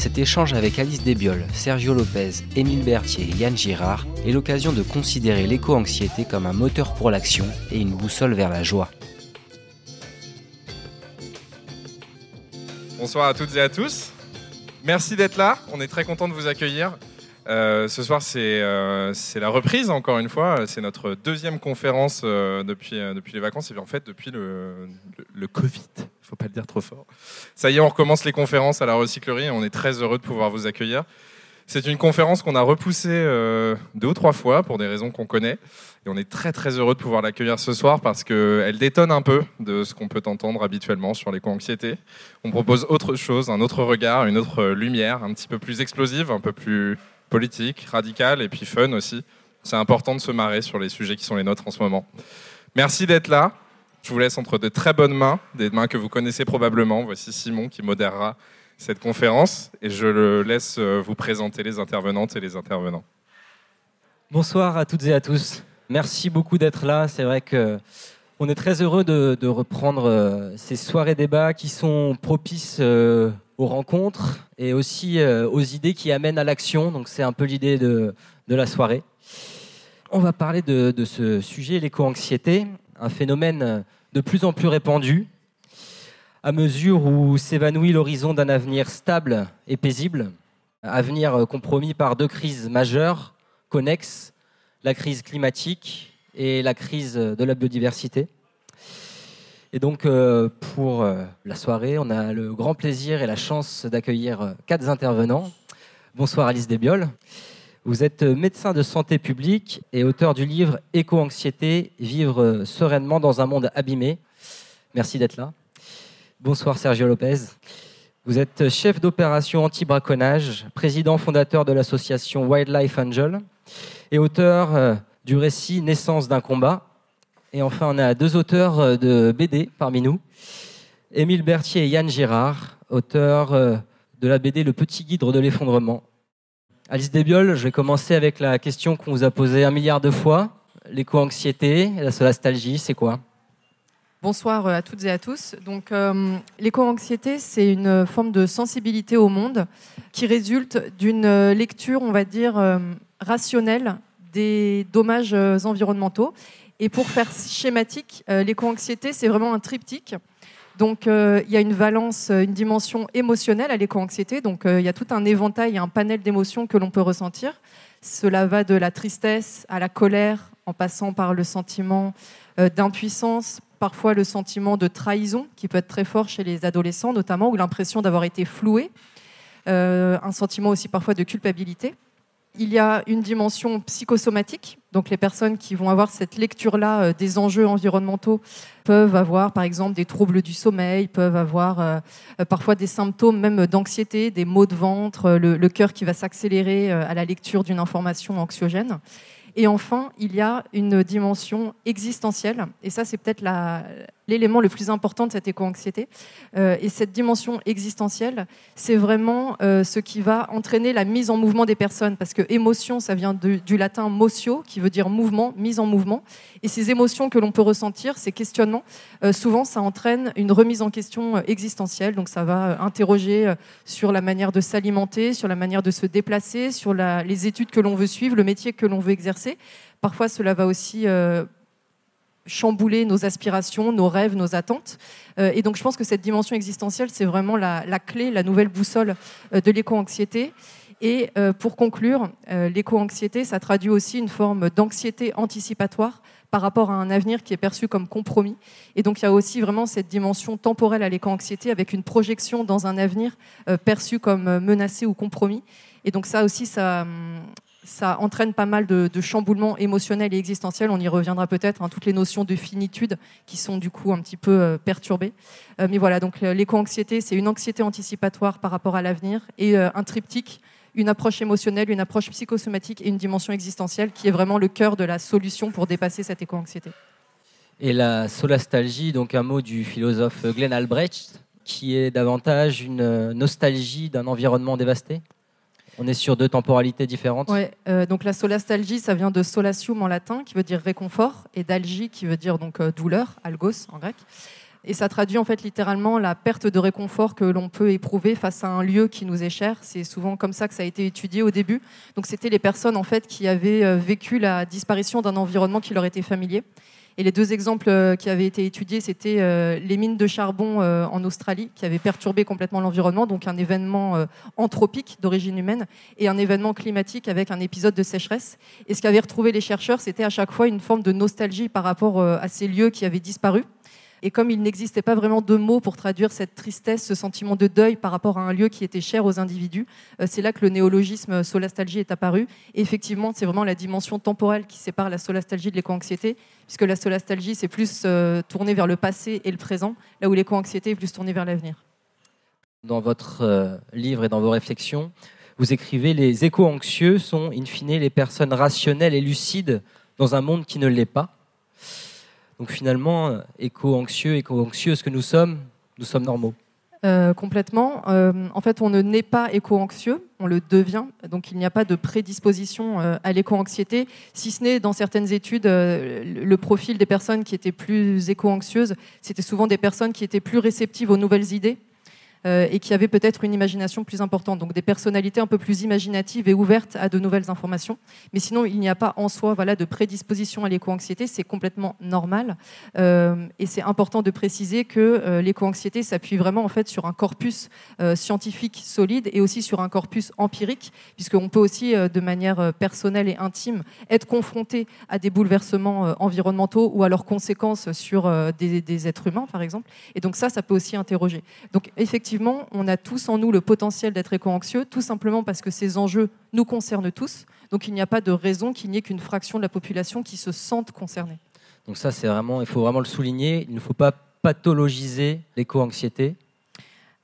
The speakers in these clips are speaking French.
Cet échange avec Alice Desbioles, Sergio Lopez, Émile Berthier et Yann Girard est l'occasion de considérer l'éco-anxiété comme un moteur pour l'action et une boussole vers la joie. Bonsoir à toutes et à tous. Merci d'être là. On est très content de vous accueillir. Euh, ce soir, euh, c'est la reprise, encore une fois. C'est notre deuxième conférence euh, depuis, les vacances et en fait depuis le, le, Covid. Il ne faut pas le dire trop fort. Ça y est, on recommence les conférences à la recyclerie et on est très heureux de pouvoir vous accueillir. C'est une conférence qu'on a repoussée deux ou trois fois pour des raisons qu'on connaît. Et on est très très heureux de pouvoir l'accueillir ce soir parce qu'elle détonne un peu de ce qu'on peut entendre habituellement sur l'éco-anxiété. On propose autre chose, un autre regard, une autre lumière, un petit peu plus explosive, un peu plus politique, radical et puis fun aussi. C'est important de se marrer sur les sujets qui sont les nôtres en ce moment. Merci d'être là. Je vous laisse entre de très bonnes mains, des mains que vous connaissez probablement. Voici Simon qui modérera cette conférence et je le laisse euh, vous présenter les intervenantes et les intervenants. Bonsoir à toutes et à tous. Merci beaucoup d'être là. C'est vrai que on est très heureux de, reprendre euh, ces soirées débats qui sont propices euh, aux rencontres et aussi euh, aux idées qui amènent à l'action. Donc c'est un peu l'idée de, la soirée. On va parler de, ce sujet, l'éco-anxiété, un phénomène de plus en plus répandu à mesure où s'évanouit l'horizon d'un avenir stable et paisible, avenir compromis par deux crises majeures, connexes, la crise climatique et la crise de la biodiversité. Et donc, euh, pour euh, la soirée, on a le grand plaisir et la chance d'accueillir euh, quatre intervenants. Bonsoir Alice Desbioles. Vous êtes médecin de santé publique et auteur du livre Éco-anxiété, vivre sereinement dans un monde abîmé. Merci d'être là. Bonsoir Sergio Lopez. Vous êtes chef d'opération anti-braconnage, président fondateur de l'association Wildlife Angel et auteur du récit Naissance d'un combat, et enfin, on a deux auteurs euh, de BD parmi nous, Émile Berthier et Yann Girard, auteurs euh, de la BD Le Petit Guide de l'effondrement. Alice Desbioles, je vais commencer avec la question qu'on vous a posée un milliard de fois. L'éco-anxiété, la solastalgie, c'est quoi? Bonsoir euh, à toutes et à tous. Donc, l'éco-anxiété, c'est une forme de sensibilité au monde qui résulte d'une lecture, on va dire, rationnelle des dommages environnementaux et pour faire schématique, euh, l'éco-anxiété, c'est vraiment un triptyque. Donc, euh, il y a une valence, euh, une dimension émotionnelle à l'éco-anxiété. Donc, il y a tout un éventail, un panel d'émotions que l'on peut ressentir. Cela va de la tristesse à la colère, en passant par le sentiment d'impuissance, parfois le sentiment de trahison, qui peut être très fort chez les adolescents notamment, ou l'impression d'avoir été floué. un sentiment aussi parfois de culpabilité. Il y a une dimension psychosomatique. Donc les personnes qui vont avoir cette lecture-là euh, des enjeux environnementaux peuvent avoir par exemple des troubles du sommeil, peuvent avoir euh, euh, parfois des symptômes même d'anxiété, des maux de ventre, le cœur qui va s'accélérer à la lecture d'une information anxiogène. Et enfin, il y a une dimension existentielle, et ça c'est peut-être l'élément le plus important de cette éco-anxiété. Euh, et cette dimension existentielle, c'est vraiment euh, ce qui va entraîner la mise en mouvement des personnes, parce que émotion, ça vient du latin motio, qui veut dire mouvement, mise en mouvement. Et ces émotions que l'on peut ressentir, ces questionnements, euh, souvent ça entraîne une remise en question existentielle. Donc ça va interroger sur la manière de s'alimenter, sur la manière de se déplacer, sur les études que l'on veut suivre, le métier que l'on veut exercer Parfois, cela va aussi chambouler nos aspirations, nos rêves, nos attentes. Euh, et donc, je pense que cette dimension existentielle, c'est vraiment la, clé, la nouvelle boussole euh, de l'éco-anxiété. Et pour conclure, l'éco-anxiété, ça traduit aussi une forme d'anxiété anticipatoire par rapport à un avenir qui est perçu comme compromis. Et donc il y a aussi vraiment cette dimension temporelle à l'éco-anxiété avec une projection dans un avenir perçu comme menacé ou compromis. Et donc ça aussi, ça, hum, ça entraîne pas mal de, chamboulements émotionnels et existentiels. On y reviendra peut-être, hein, toutes les notions de finitude qui sont du coup un petit peu euh, perturbées. Euh, mais voilà, donc l'éco-anxiété, c'est une anxiété anticipatoire par rapport à l'avenir et euh, un triptyque, une approche émotionnelle, une approche psychosomatique et une dimension existentielle qui est vraiment le cœur de la solution pour dépasser cette éco-anxiété. Et la solastalgie, donc un mot du philosophe Glenn Albrecht, qui est davantage une nostalgie d'un environnement dévasté? On est sur deux temporalités différentes. Euh, donc la solastalgie, ça vient de solatium en latin, qui veut dire réconfort, et d'algie, qui veut dire donc euh, douleur, algos en grec. Et ça traduit en fait littéralement la perte de réconfort que l'on peut éprouver face à un lieu qui nous est cher. C'est souvent comme ça que ça a été étudié au début. Donc c'était les personnes en fait qui avaient euh, vécu la disparition d'un environnement qui leur était familier. Et les deux exemples euh, qui avaient été étudiés, c'était euh, les mines de charbon en Australie, qui avaient perturbé complètement l'environnement, donc un événement anthropique d'origine humaine, et un événement climatique avec un épisode de sécheresse. Et ce qu'avaient retrouvé les chercheurs, c'était à chaque fois une forme de nostalgie par rapport à ces lieux qui avaient disparu. Et comme il n'existait pas vraiment de mots pour traduire cette tristesse, ce sentiment de deuil par rapport à un lieu qui était cher aux individus, euh, c'est là que le néologisme solastalgie est apparu. Et effectivement, c'est vraiment la dimension temporelle qui sépare la solastalgie de l'éco-anxiété, puisque la solastalgie, c'est plus euh, tourné vers le passé et le présent, là où l'éco-anxiété est plus tournée vers l'avenir. Dans votre euh, livre et dans vos réflexions, vous écrivez Les éco-anxieux sont, in fine, les personnes rationnelles et lucides dans un monde qui ne l'est pas. Donc finalement, éco-anxieux, éco-anxieuse que nous sommes, nous sommes normaux? Euh, complètement. Euh, en fait, on ne naît pas éco-anxieux, on le devient. Donc, il n'y a pas de prédisposition euh, à l'éco-anxiété, si ce n'est dans certaines études, le profil des personnes qui étaient plus éco-anxieuses, c'était souvent des personnes qui étaient plus réceptives aux nouvelles idées, euh, et qui avaient peut-être une imagination plus importante, donc des personnalités un peu plus imaginatives et ouvertes à de nouvelles informations. Mais sinon, il n'y a pas en soi voilà, de prédisposition à l'éco-anxiété, c'est complètement normal. Euh, et c'est important de préciser que euh, l'éco-anxiété s'appuie vraiment en fait sur un corpus scientifique solide et aussi sur un corpus empirique, puisqu'on peut aussi de manière personnelle et intime être confronté à des bouleversements environnementaux ou à leurs conséquences sur des, des êtres humains, par exemple. Et donc ça, ça peut aussi interroger. Donc effectivement, effectivement, on a tous en nous le potentiel d'être éco-anxieux, tout simplement parce que ces enjeux nous concernent tous. Donc il n'y a pas de raison qu'il n'y ait qu'une fraction de la population qui se sente concernée. Donc ça, c'est vraiment, il faut vraiment le souligner. Il ne faut pas pathologiser l'éco-anxiété.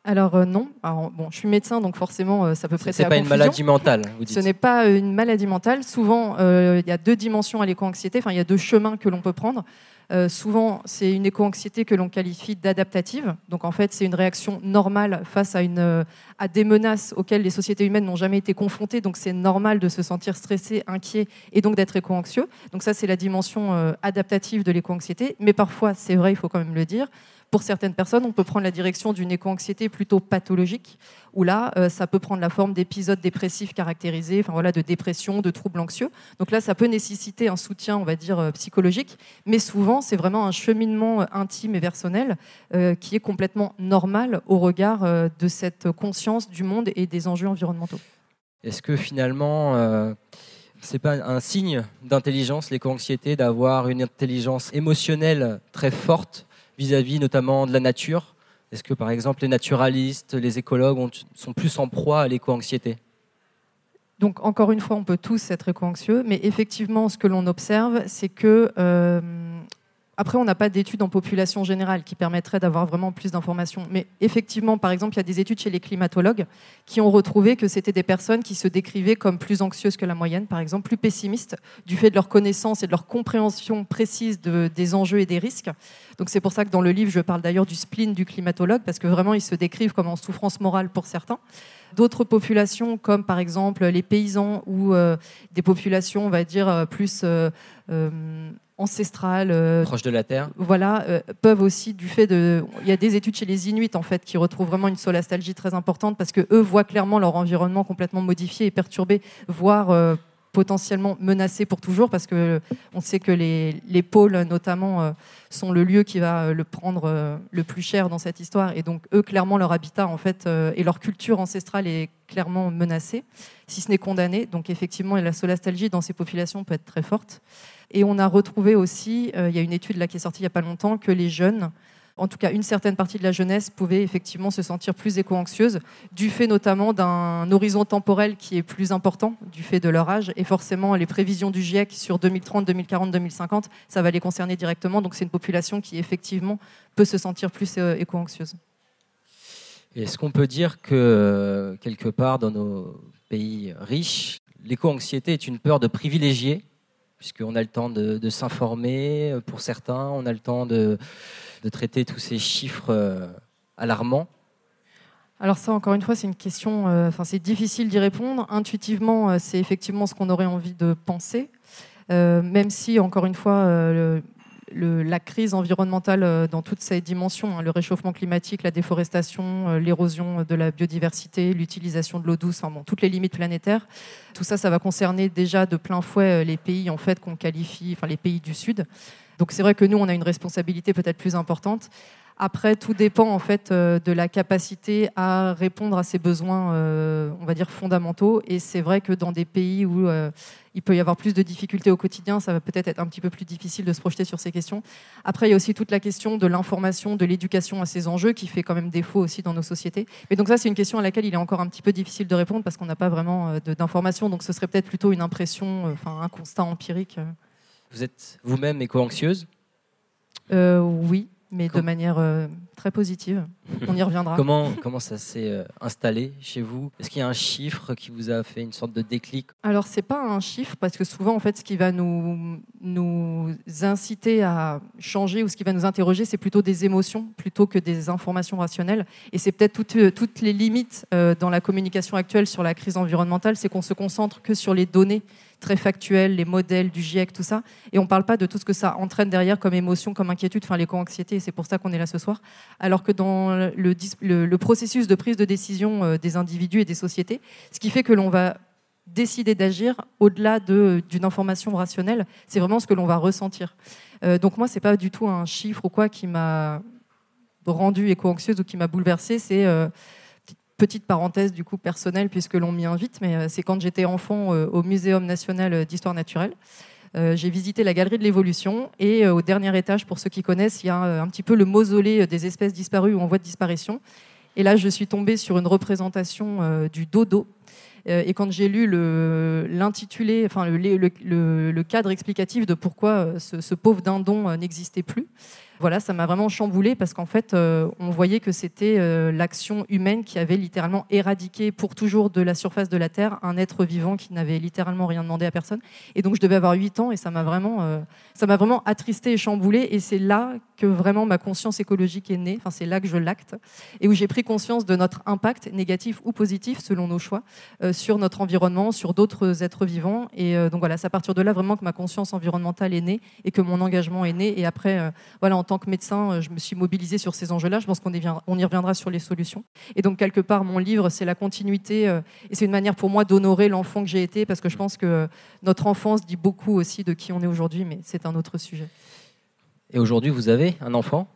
Alors euh, non. bon, je suis médecin, donc forcément, euh, ça peut prêter à pas une maladie mentale. Vous dites. Ce n'est pas une maladie mentale. Souvent, euh, il y a deux dimensions à l'éco-anxiété. Enfin, il y a deux chemins que l'on peut prendre. Euh, souvent, c'est une éco-anxiété que l'on qualifie d'adaptative. Donc, en fait, c'est une réaction normale face euh, à des menaces auxquelles les sociétés humaines n'ont jamais été confrontées. Donc, c'est normal de se sentir stressé, inquiet et donc d'être éco-anxieux. Donc, ça, c'est la dimension euh, adaptative de l'éco-anxiété. Mais parfois, c'est vrai, il faut quand même le dire, pour certaines personnes, on peut prendre la direction d'une éco-anxiété plutôt pathologique, où là, euh, ça peut prendre la forme d'épisodes dépressifs caractérisés, enfin voilà, de dépression, de troubles anxieux. Donc là, ça peut nécessiter un soutien, on va dire, euh, psychologique, mais souvent, c'est vraiment un cheminement euh, intime et personnel qui est complètement normal au regard de cette conscience du monde et des enjeux environnementaux. Est-ce que finalement, c'est pas un signe d'intelligence, l'éco-anxiété, d'avoir une intelligence émotionnelle très forte vis-à-vis notamment de la nature? Est-ce que par exemple les naturalistes, les écologues sont plus en proie à l'éco-anxiété donc encore une fois, on peut tous être éco-anxieux, mais effectivement, ce que l'on observe, c'est que euh, après, on n'a pas d'études en population générale qui permettraient d'avoir vraiment plus d'informations. Mais effectivement, par exemple, il y a des études chez les climatologues qui ont retrouvé que c'était des personnes qui se décrivaient comme plus anxieuses que la moyenne, par exemple, plus pessimistes, du fait de leur connaissance et de leur compréhension précise des enjeux et des risques. Donc c'est pour ça que dans le livre, je parle d'ailleurs du spleen du climatologue, parce que vraiment, ils se décrivent comme en souffrance morale pour certains. D'autres populations, comme par exemple les paysans ou euh, des populations, on va dire, euh, plus... Euh, ancestrales, euh, proches de la terre, voilà, euh, peuvent aussi du fait de, il y a des études chez les Inuits en fait qui retrouvent vraiment une solastalgie très importante parce que eux voient clairement leur environnement complètement modifié et perturbé, voire euh, potentiellement menacé pour toujours parce que on sait que les, les pôles notamment sont le lieu qui va le prendre le plus cher dans cette histoire. Et donc eux clairement leur habitat en fait et leur culture ancestrale est clairement menacée si ce n'est condamnée. Donc effectivement la solastalgie dans ces populations peut être très forte et on a retrouvé aussi, euh, il y a une étude là qui est sortie il n'y a pas longtemps, que les jeunes, en tout cas une certaine partie de la jeunesse, pouvaient effectivement se sentir plus éco-anxieuses, du fait notamment d'un horizon temporel qui est plus important, du fait de leur âge. Et forcément, les prévisions du GIEC sur 2030, 2040, 2050, ça va les concerner directement. Donc c'est une population qui effectivement peut se sentir plus euh, éco-anxieuse. Est-ce qu'on peut dire que quelque part dans nos pays riches, l'éco-anxiété est une peur de privilégier puisqu'on a le temps de, s'informer pour certains, on a le temps de, traiter tous ces chiffres euh, alarmants. Alors ça, encore une fois, c'est une question, euh, enfin c'est difficile d'y répondre. Intuitivement, euh, c'est effectivement ce qu'on aurait envie de penser, même si, encore une fois, la crise environnementale euh, dans toutes ses dimensions, hein, le réchauffement climatique, la déforestation, euh, l'érosion de la biodiversité, l'utilisation de l'eau douce, enfin bon, toutes les limites planétaires. Tout ça, ça va concerner déjà de plein fouet euh, les pays en fait qu'on qualifie, enfin les pays du Sud. Donc c'est vrai que nous, on a une responsabilité peut-être plus importante. Après, tout dépend en fait de la capacité à répondre à ces besoins, on va dire fondamentaux. Et c'est vrai que dans des pays où il peut y avoir plus de difficultés au quotidien, ça va peut-être être un petit peu plus difficile de se projeter sur ces questions. Après, il y a aussi toute la question de l'information, de l'éducation à ces enjeux qui fait quand même défaut aussi dans nos sociétés. Mais donc ça, c'est une question à laquelle il est encore un petit peu difficile de répondre parce qu'on n'a pas vraiment euh, d'informations. Donc ce serait peut-être plutôt une impression, euh, enfin un constat empirique. Vous êtes vous-même éco-anxieuse? Euh, Oui mais de manière euh, très positive. On y reviendra. comment, comment ça s'est euh, installé chez vous? Est-ce qu'il y a un chiffre qui vous a fait une sorte de déclic? Alors, c'est pas un chiffre, parce que souvent, en fait, ce qui va nous, nous inciter à changer ou ce qui va nous interroger, c'est plutôt des émotions plutôt que des informations rationnelles. Et c'est peut-être toutes, euh, toutes les limites dans la communication actuelle sur la crise environnementale, c'est qu'on se concentre que sur les données très factuels, les modèles du GIEC, tout ça. Et on ne parle pas de tout ce que ça entraîne derrière comme émotion, comme inquiétude, enfin l'éco-anxiété, c'est pour ça qu'on est là ce soir. Alors que dans le, le, processus de prise de décision euh, des individus et des sociétés, ce qui fait que l'on va décider d'agir au-delà d'une information rationnelle, c'est vraiment ce que l'on va ressentir. Euh, donc moi, c'est pas du tout un chiffre ou quoi qui m'a rendu éco-anxieuse ou qui m'a bouleversée, c'est... Euh, petite parenthèse du coup personnelle puisque l'on m'y invite, mais euh, c'est quand j'étais enfant euh, au Muséum national d'histoire naturelle. Euh, j'ai visité la galerie de l'évolution et au dernier étage, pour ceux qui connaissent, il y a un, petit peu le mausolée des espèces disparues où on voit de disparition. Et là, je suis tombée sur une représentation du dodo. et quand j'ai lu l'intitulé, enfin le, cadre explicatif de pourquoi ce pauvre dindon n'existait plus, voilà, ça m'a vraiment chamboulé parce qu'en fait, euh, on voyait que c'était euh, l'action humaine qui avait littéralement éradiqué pour toujours de la surface de la Terre un être vivant qui n'avait littéralement rien demandé à personne. Et donc, je devais avoir 8 ans et ça m'a vraiment, euh, ça m'a vraiment attristé et chamboulé. Et c'est là que vraiment ma conscience écologique est née. Enfin, c'est là que je l'acte et où j'ai pris conscience de notre impact négatif ou positif selon nos choix sur notre environnement, sur d'autres êtres vivants. Et donc voilà, c'est à partir de là vraiment que ma conscience environnementale est née et que mon engagement est né. Et après, voilà, tant que médecin, euh, je me suis mobilisée sur ces enjeux-là. Je pense qu'on y reviendra sur les solutions. Et donc, quelque part, mon livre, c'est la continuité. Euh, et c'est une manière pour moi d'honorer l'enfant que j'ai été, parce que je pense que notre enfance dit beaucoup aussi de qui on est aujourd'hui, mais c'est un autre sujet. Et aujourd'hui, vous avez un enfant?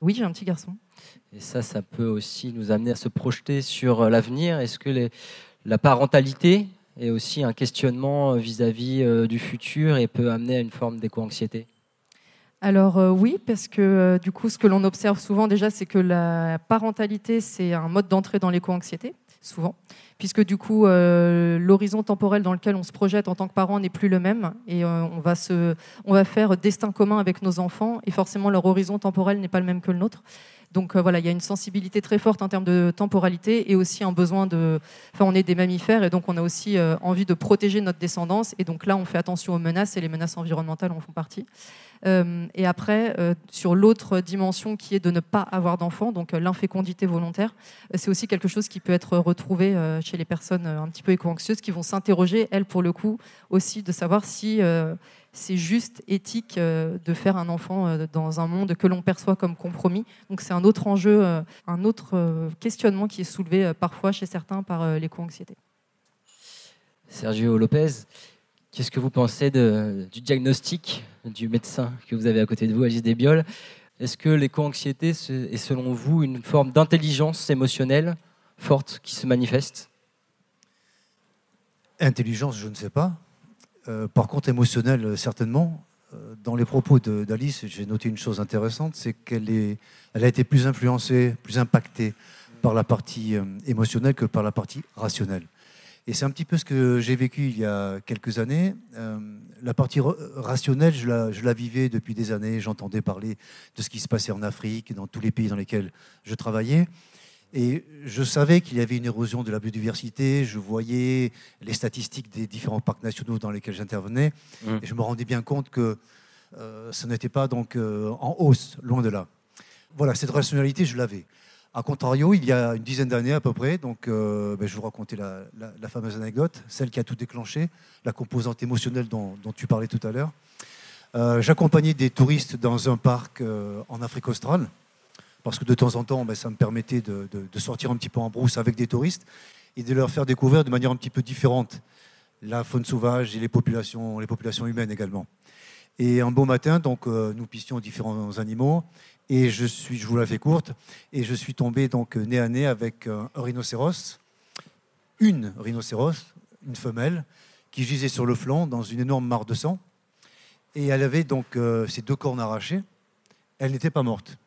Oui, j'ai un petit garçon. Et ça, ça peut aussi nous amener à se projeter sur euh, l'avenir. Est-ce que la parentalité est aussi un questionnement vis-à-vis du futur et peut amener à une forme d'éco-anxiété? Alors euh, oui, parce que euh, du coup, ce que l'on observe souvent déjà, c'est que la parentalité, c'est un mode d'entrée dans l'éco-anxiété, souvent, puisque du coup, euh, l'horizon temporel dans lequel on se projette en tant que parent n'est plus le même, et on, va se, on va faire destin commun avec nos enfants, et forcément, leur horizon temporel n'est pas le même que le nôtre. Donc voilà, il y a une sensibilité très forte en termes de temporalité et aussi un besoin de. Enfin, on est des mammifères et donc on a aussi envie de protéger notre descendance. Et donc là, on fait attention aux menaces et les menaces environnementales en font partie. Euh, et après, euh, sur l'autre dimension qui est de ne pas avoir d'enfants, donc euh, l'infécondité volontaire, c'est aussi quelque chose qui peut être retrouvé chez les personnes un petit peu éco-anxieuses qui vont s'interroger, elles, pour le coup, aussi de savoir si c'est juste éthique de faire un enfant dans un monde que l'on perçoit comme compromis. Donc c'est un autre enjeu, un autre questionnement qui est soulevé parfois chez certains par l'éco-anxiété. Sergio Lopez, Qu'est-ce que vous pensez du diagnostic du médecin que vous avez à côté de vous, Alice Desbioles? Est-ce que l'éco-anxiété est selon vous une forme d'intelligence émotionnelle forte qui se manifeste? Intelligence, je ne sais pas. Euh, par contre, émotionnelle, certainement. Euh, dans les propos d'Alice, j'ai noté une chose intéressante, c'est qu'elle elle a été plus influencée, plus impactée par la partie euh, émotionnelle que par la partie rationnelle. Et c'est un petit peu ce que j'ai vécu il y a quelques années. Euh, la partie rationnelle, je la, je la, vivais depuis des années. J'entendais parler de ce qui se passait en Afrique, dans tous les pays dans lesquels je travaillais. Et je savais qu'il y avait une érosion de la biodiversité, je voyais les statistiques des différents parcs nationaux dans lesquels j'intervenais, Mm. et je me rendais bien compte que euh, ce n'était pas donc euh, en hausse, loin de là. Voilà, cette rationalité, je l'avais. A contrario, il y a une dizaine d'années à peu près, donc euh, ben, je vous racontais la, fameuse anecdote, celle qui a tout déclenché, la composante émotionnelle dont, tu parlais tout à l'heure. Euh, J'accompagnais des touristes dans un parc euh, en Afrique australe, parce que de temps en temps, ben, ça me permettait de sortir un petit peu en brousse avec des touristes et de leur faire découvrir de manière un petit peu différente la faune sauvage et les populations, les populations humaines également. Et un beau matin, donc, euh, nous pistions différents animaux. Et je vous la fais courte, et je suis tombé donc nez à nez avec un, un rhinocéros, une rhinocéros, une femelle, qui gisait sur le flanc dans une énorme mare de sang. Et elle avait donc euh, ses deux cornes arrachées. Elle n'était pas morte.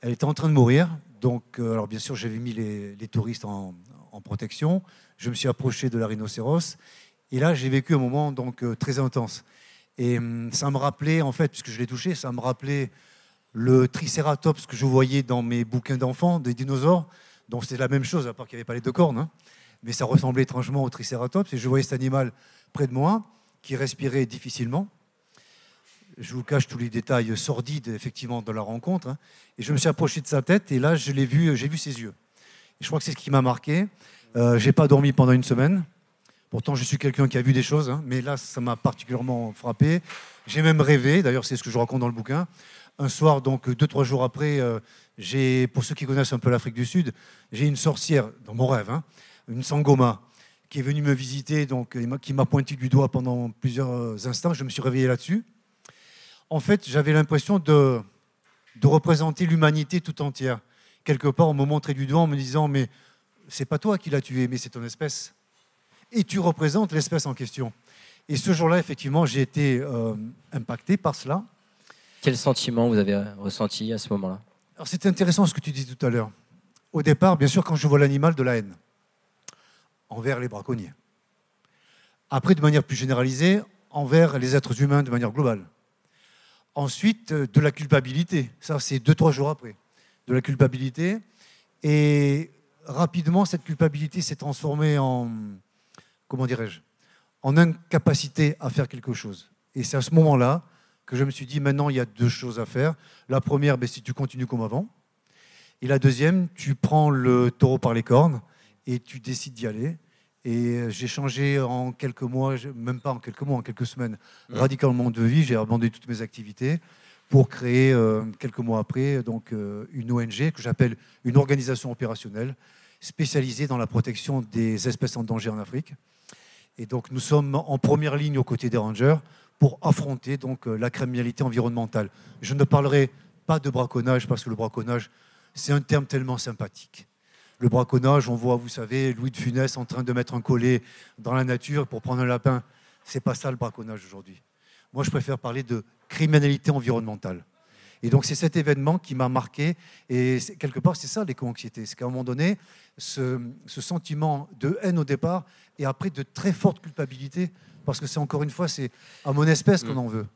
Elle était en train de mourir. Donc, euh, alors bien sûr, j'avais mis les, touristes en, protection. Je me suis approché de la rhinocéros. Et là, j'ai vécu un moment donc euh, très intense. Et hum, ça me rappelait, en fait, puisque je l'ai touché, ça me rappelait le tricératops que je voyais dans mes bouquins d'enfants, des dinosaures. Donc c'était la même chose, à part qu'il n'y avait pas les deux cornes. hein. Mais ça ressemblait étrangement au tricératops. Et je voyais cet animal près de moi, qui respirait difficilement. Je vous cache tous les détails sordides, effectivement, de la rencontre. hein. Et je me suis approché de sa tête, et là, je l'ai vu, j'ai vu ses yeux. Et je crois que c'est ce qui m'a marqué. Euh, j'ai pas dormi pendant une semaine. Pourtant, je suis quelqu'un qui a vu des choses, hein, mais là, ça m'a particulièrement frappé. J'ai même rêvé, d'ailleurs, c'est ce que je raconte dans le bouquin. Un soir, donc deux, trois jours après, euh, pour ceux qui connaissent un peu l'Afrique du Sud, j'ai une sorcière, dans mon rêve, hein, une sangoma, qui est venue me visiter, donc, qui m'a pointé du doigt pendant plusieurs instants. Je me suis réveillé là-dessus. En fait, j'avais l'impression de, de représenter l'humanité tout entière. Quelque part, on me montrait du doigt en me disant, mais c'est pas toi qui l'as tué, mais c'est ton espèce. Et tu représentes l'espèce en question. Et ce jour-là, effectivement, j'ai été euh, impacté par cela. Quel sentiment vous avez ressenti à ce moment-là? Alors c'est intéressant ce que tu dis tout à l'heure. Au départ, bien sûr, quand je vois l'animal, de la haine envers les braconniers. Après, de manière plus généralisée, envers les êtres humains de manière globale. Ensuite, euh, de la culpabilité. Ça, c'est deux, trois jours après. De la culpabilité. Et rapidement, cette culpabilité s'est transformée en, comment dirais-je, en incapacité à faire quelque chose. Et c'est à ce moment-là que je me suis dit, maintenant, il y a deux choses à faire. La première, ben, si tu continues comme avant. Et la deuxième, tu prends le taureau par les cornes et tu décides d'y aller. Et euh, j'ai changé en quelques mois, même pas en quelques mois, en quelques semaines, Mhm. radicalement de vie. J'ai abandonné toutes mes activités pour créer, euh, quelques mois après, donc, euh, une ONG que j'appelle une organisation opérationnelle spécialisée dans la protection des espèces en danger en Afrique. Et donc, nous sommes en première ligne aux côtés des rangers pour affronter euh, la criminalité environnementale. Je ne parlerai pas de braconnage parce que le braconnage, c'est un terme tellement sympathique. Le braconnage, on voit, vous savez, Louis de Funès en train de mettre un collet dans la nature pour prendre un lapin. C'est pas ça le braconnage aujourd'hui. Moi, je préfère parler de criminalité environnementale. Et donc, c'est cet événement qui m'a marqué. Et quelque part, c'est ça l'éco-anxiété. C'est qu'à un moment donné, ce, ce sentiment de haine au départ et après de très forte culpabilité, parce que c'est encore une fois, c'est à mon espèce qu'on Mm. en veut.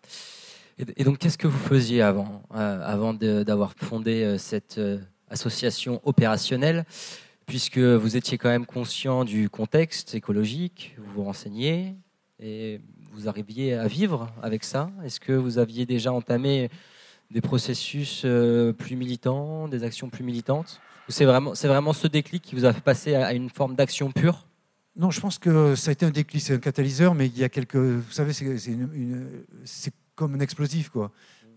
Et, donc, qu'est-ce que vous faisiez avant, euh, avant d'avoir fondé euh, cette euh, association opérationnelle? Puisque vous étiez quand même conscient du contexte écologique, vous vous renseigniez et vous arriviez à vivre avec ça. Est-ce que vous aviez déjà entamé des processus euh, plus militants, des actions plus militantes? C'est vraiment, c'est vraiment ce déclic qui vous a fait passer à une forme d'action pure? Non, je pense que ça a été un déclic, c'est un catalyseur, mais il y a quelques. Vous savez, c'est c'est comme un explosif, quoi.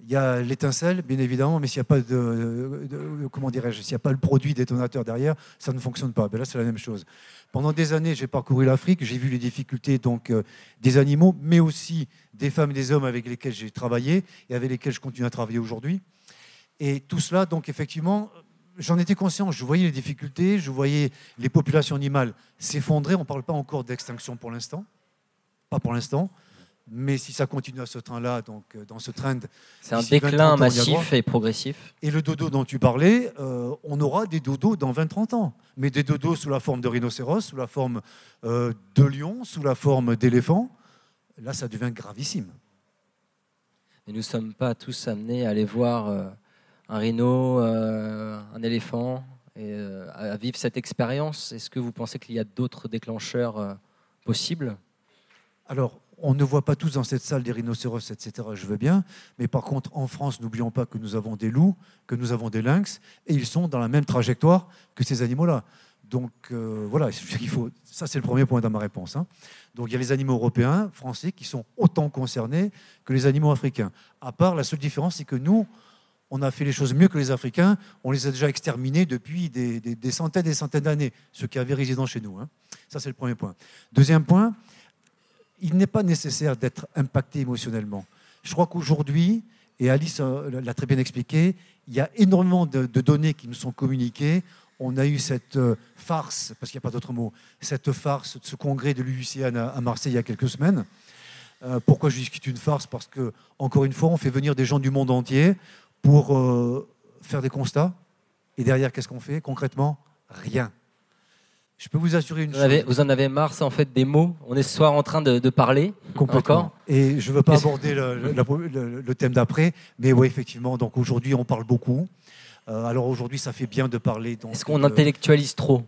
Il y a l'étincelle, bien évidemment, mais s'il n'y a pas de, comment dirais-je, s'il n'y a pas le produit détonateur derrière, ça ne fonctionne pas. Ben là, c'est la même chose. Pendant des années, j'ai parcouru l'Afrique, j'ai vu les difficultés donc euh, des animaux, mais aussi des femmes et des hommes avec lesquels j'ai travaillé et avec lesquels je continue à travailler aujourd'hui. Et tout cela, donc effectivement, j'en étais conscient. Je voyais les difficultés, je voyais les populations animales s'effondrer. On ne parle pas encore d'extinction pour l'instant, pas pour l'instant. Mais si ça continue à ce train-là, donc euh, dans ce trend, C'est un D'ici 20, 30 déclin ans, massif et progressif. et le dodo dont tu parlais, euh, on aura des dodos dans 20-30 ans. Mais des dodos sous la forme de rhinocéros, sous la forme euh, de lion, sous la forme d'éléphant. Là, ça devient gravissime. Et nous ne sommes pas tous amenés à aller voir euh, un rhino, un éléphant et, à vivre cette expérience. Est-ce que vous pensez qu'il y a d'autres déclencheurs possibles? Alors, on ne voit pas tous dans cette salle des rhinocéros, etc. Je veux bien. Mais par contre, en France, n'oublions pas que nous avons des loups, que nous avons des lynx, et ils sont dans la même trajectoire que ces animaux-là. Donc euh, voilà, il faut, ça c'est le premier point dans ma réponse. hein. Donc il y a les animaux européens, français, qui sont autant concernés que les animaux africains. À part, la seule différence, c'est que nous, on a fait les choses mieux que les Africains. On les a déjà exterminés depuis des, centaines et des centaines d'années, ceux qui avaient résidence chez nous. hein. Ça c'est le premier point. Deuxième point, il n'est pas nécessaire d'être impacté émotionnellement. Je crois qu'aujourd'hui, et Alice euh, l'a très bien expliqué, il y a énormément de, données qui nous sont communiquées. On a eu cette euh, farce, parce qu'il n'y a pas d'autre mot, cette farce de ce congrès de l'UICN à, Marseille il y a quelques semaines. Euh, pourquoi je dis que c'est une farce? Parce que, encore une fois, on fait venir des gens du monde entier pour faire des constats. Et derrière, qu'est-ce qu'on fait? Concrètement Rien. Je peux vous assurer une vous en, chose. avez, vous en avez marre, ça, en fait, des mots On est ce soir en train de, de parler Complètement. Et je ne veux pas aborder le, le- la- le- le thème d'après, mais oui, effectivement, donc aujourd'hui, on parle beaucoup. Euh, alors aujourd'hui, ça fait bien de parler. Est-ce qu'on de- intellectualise trop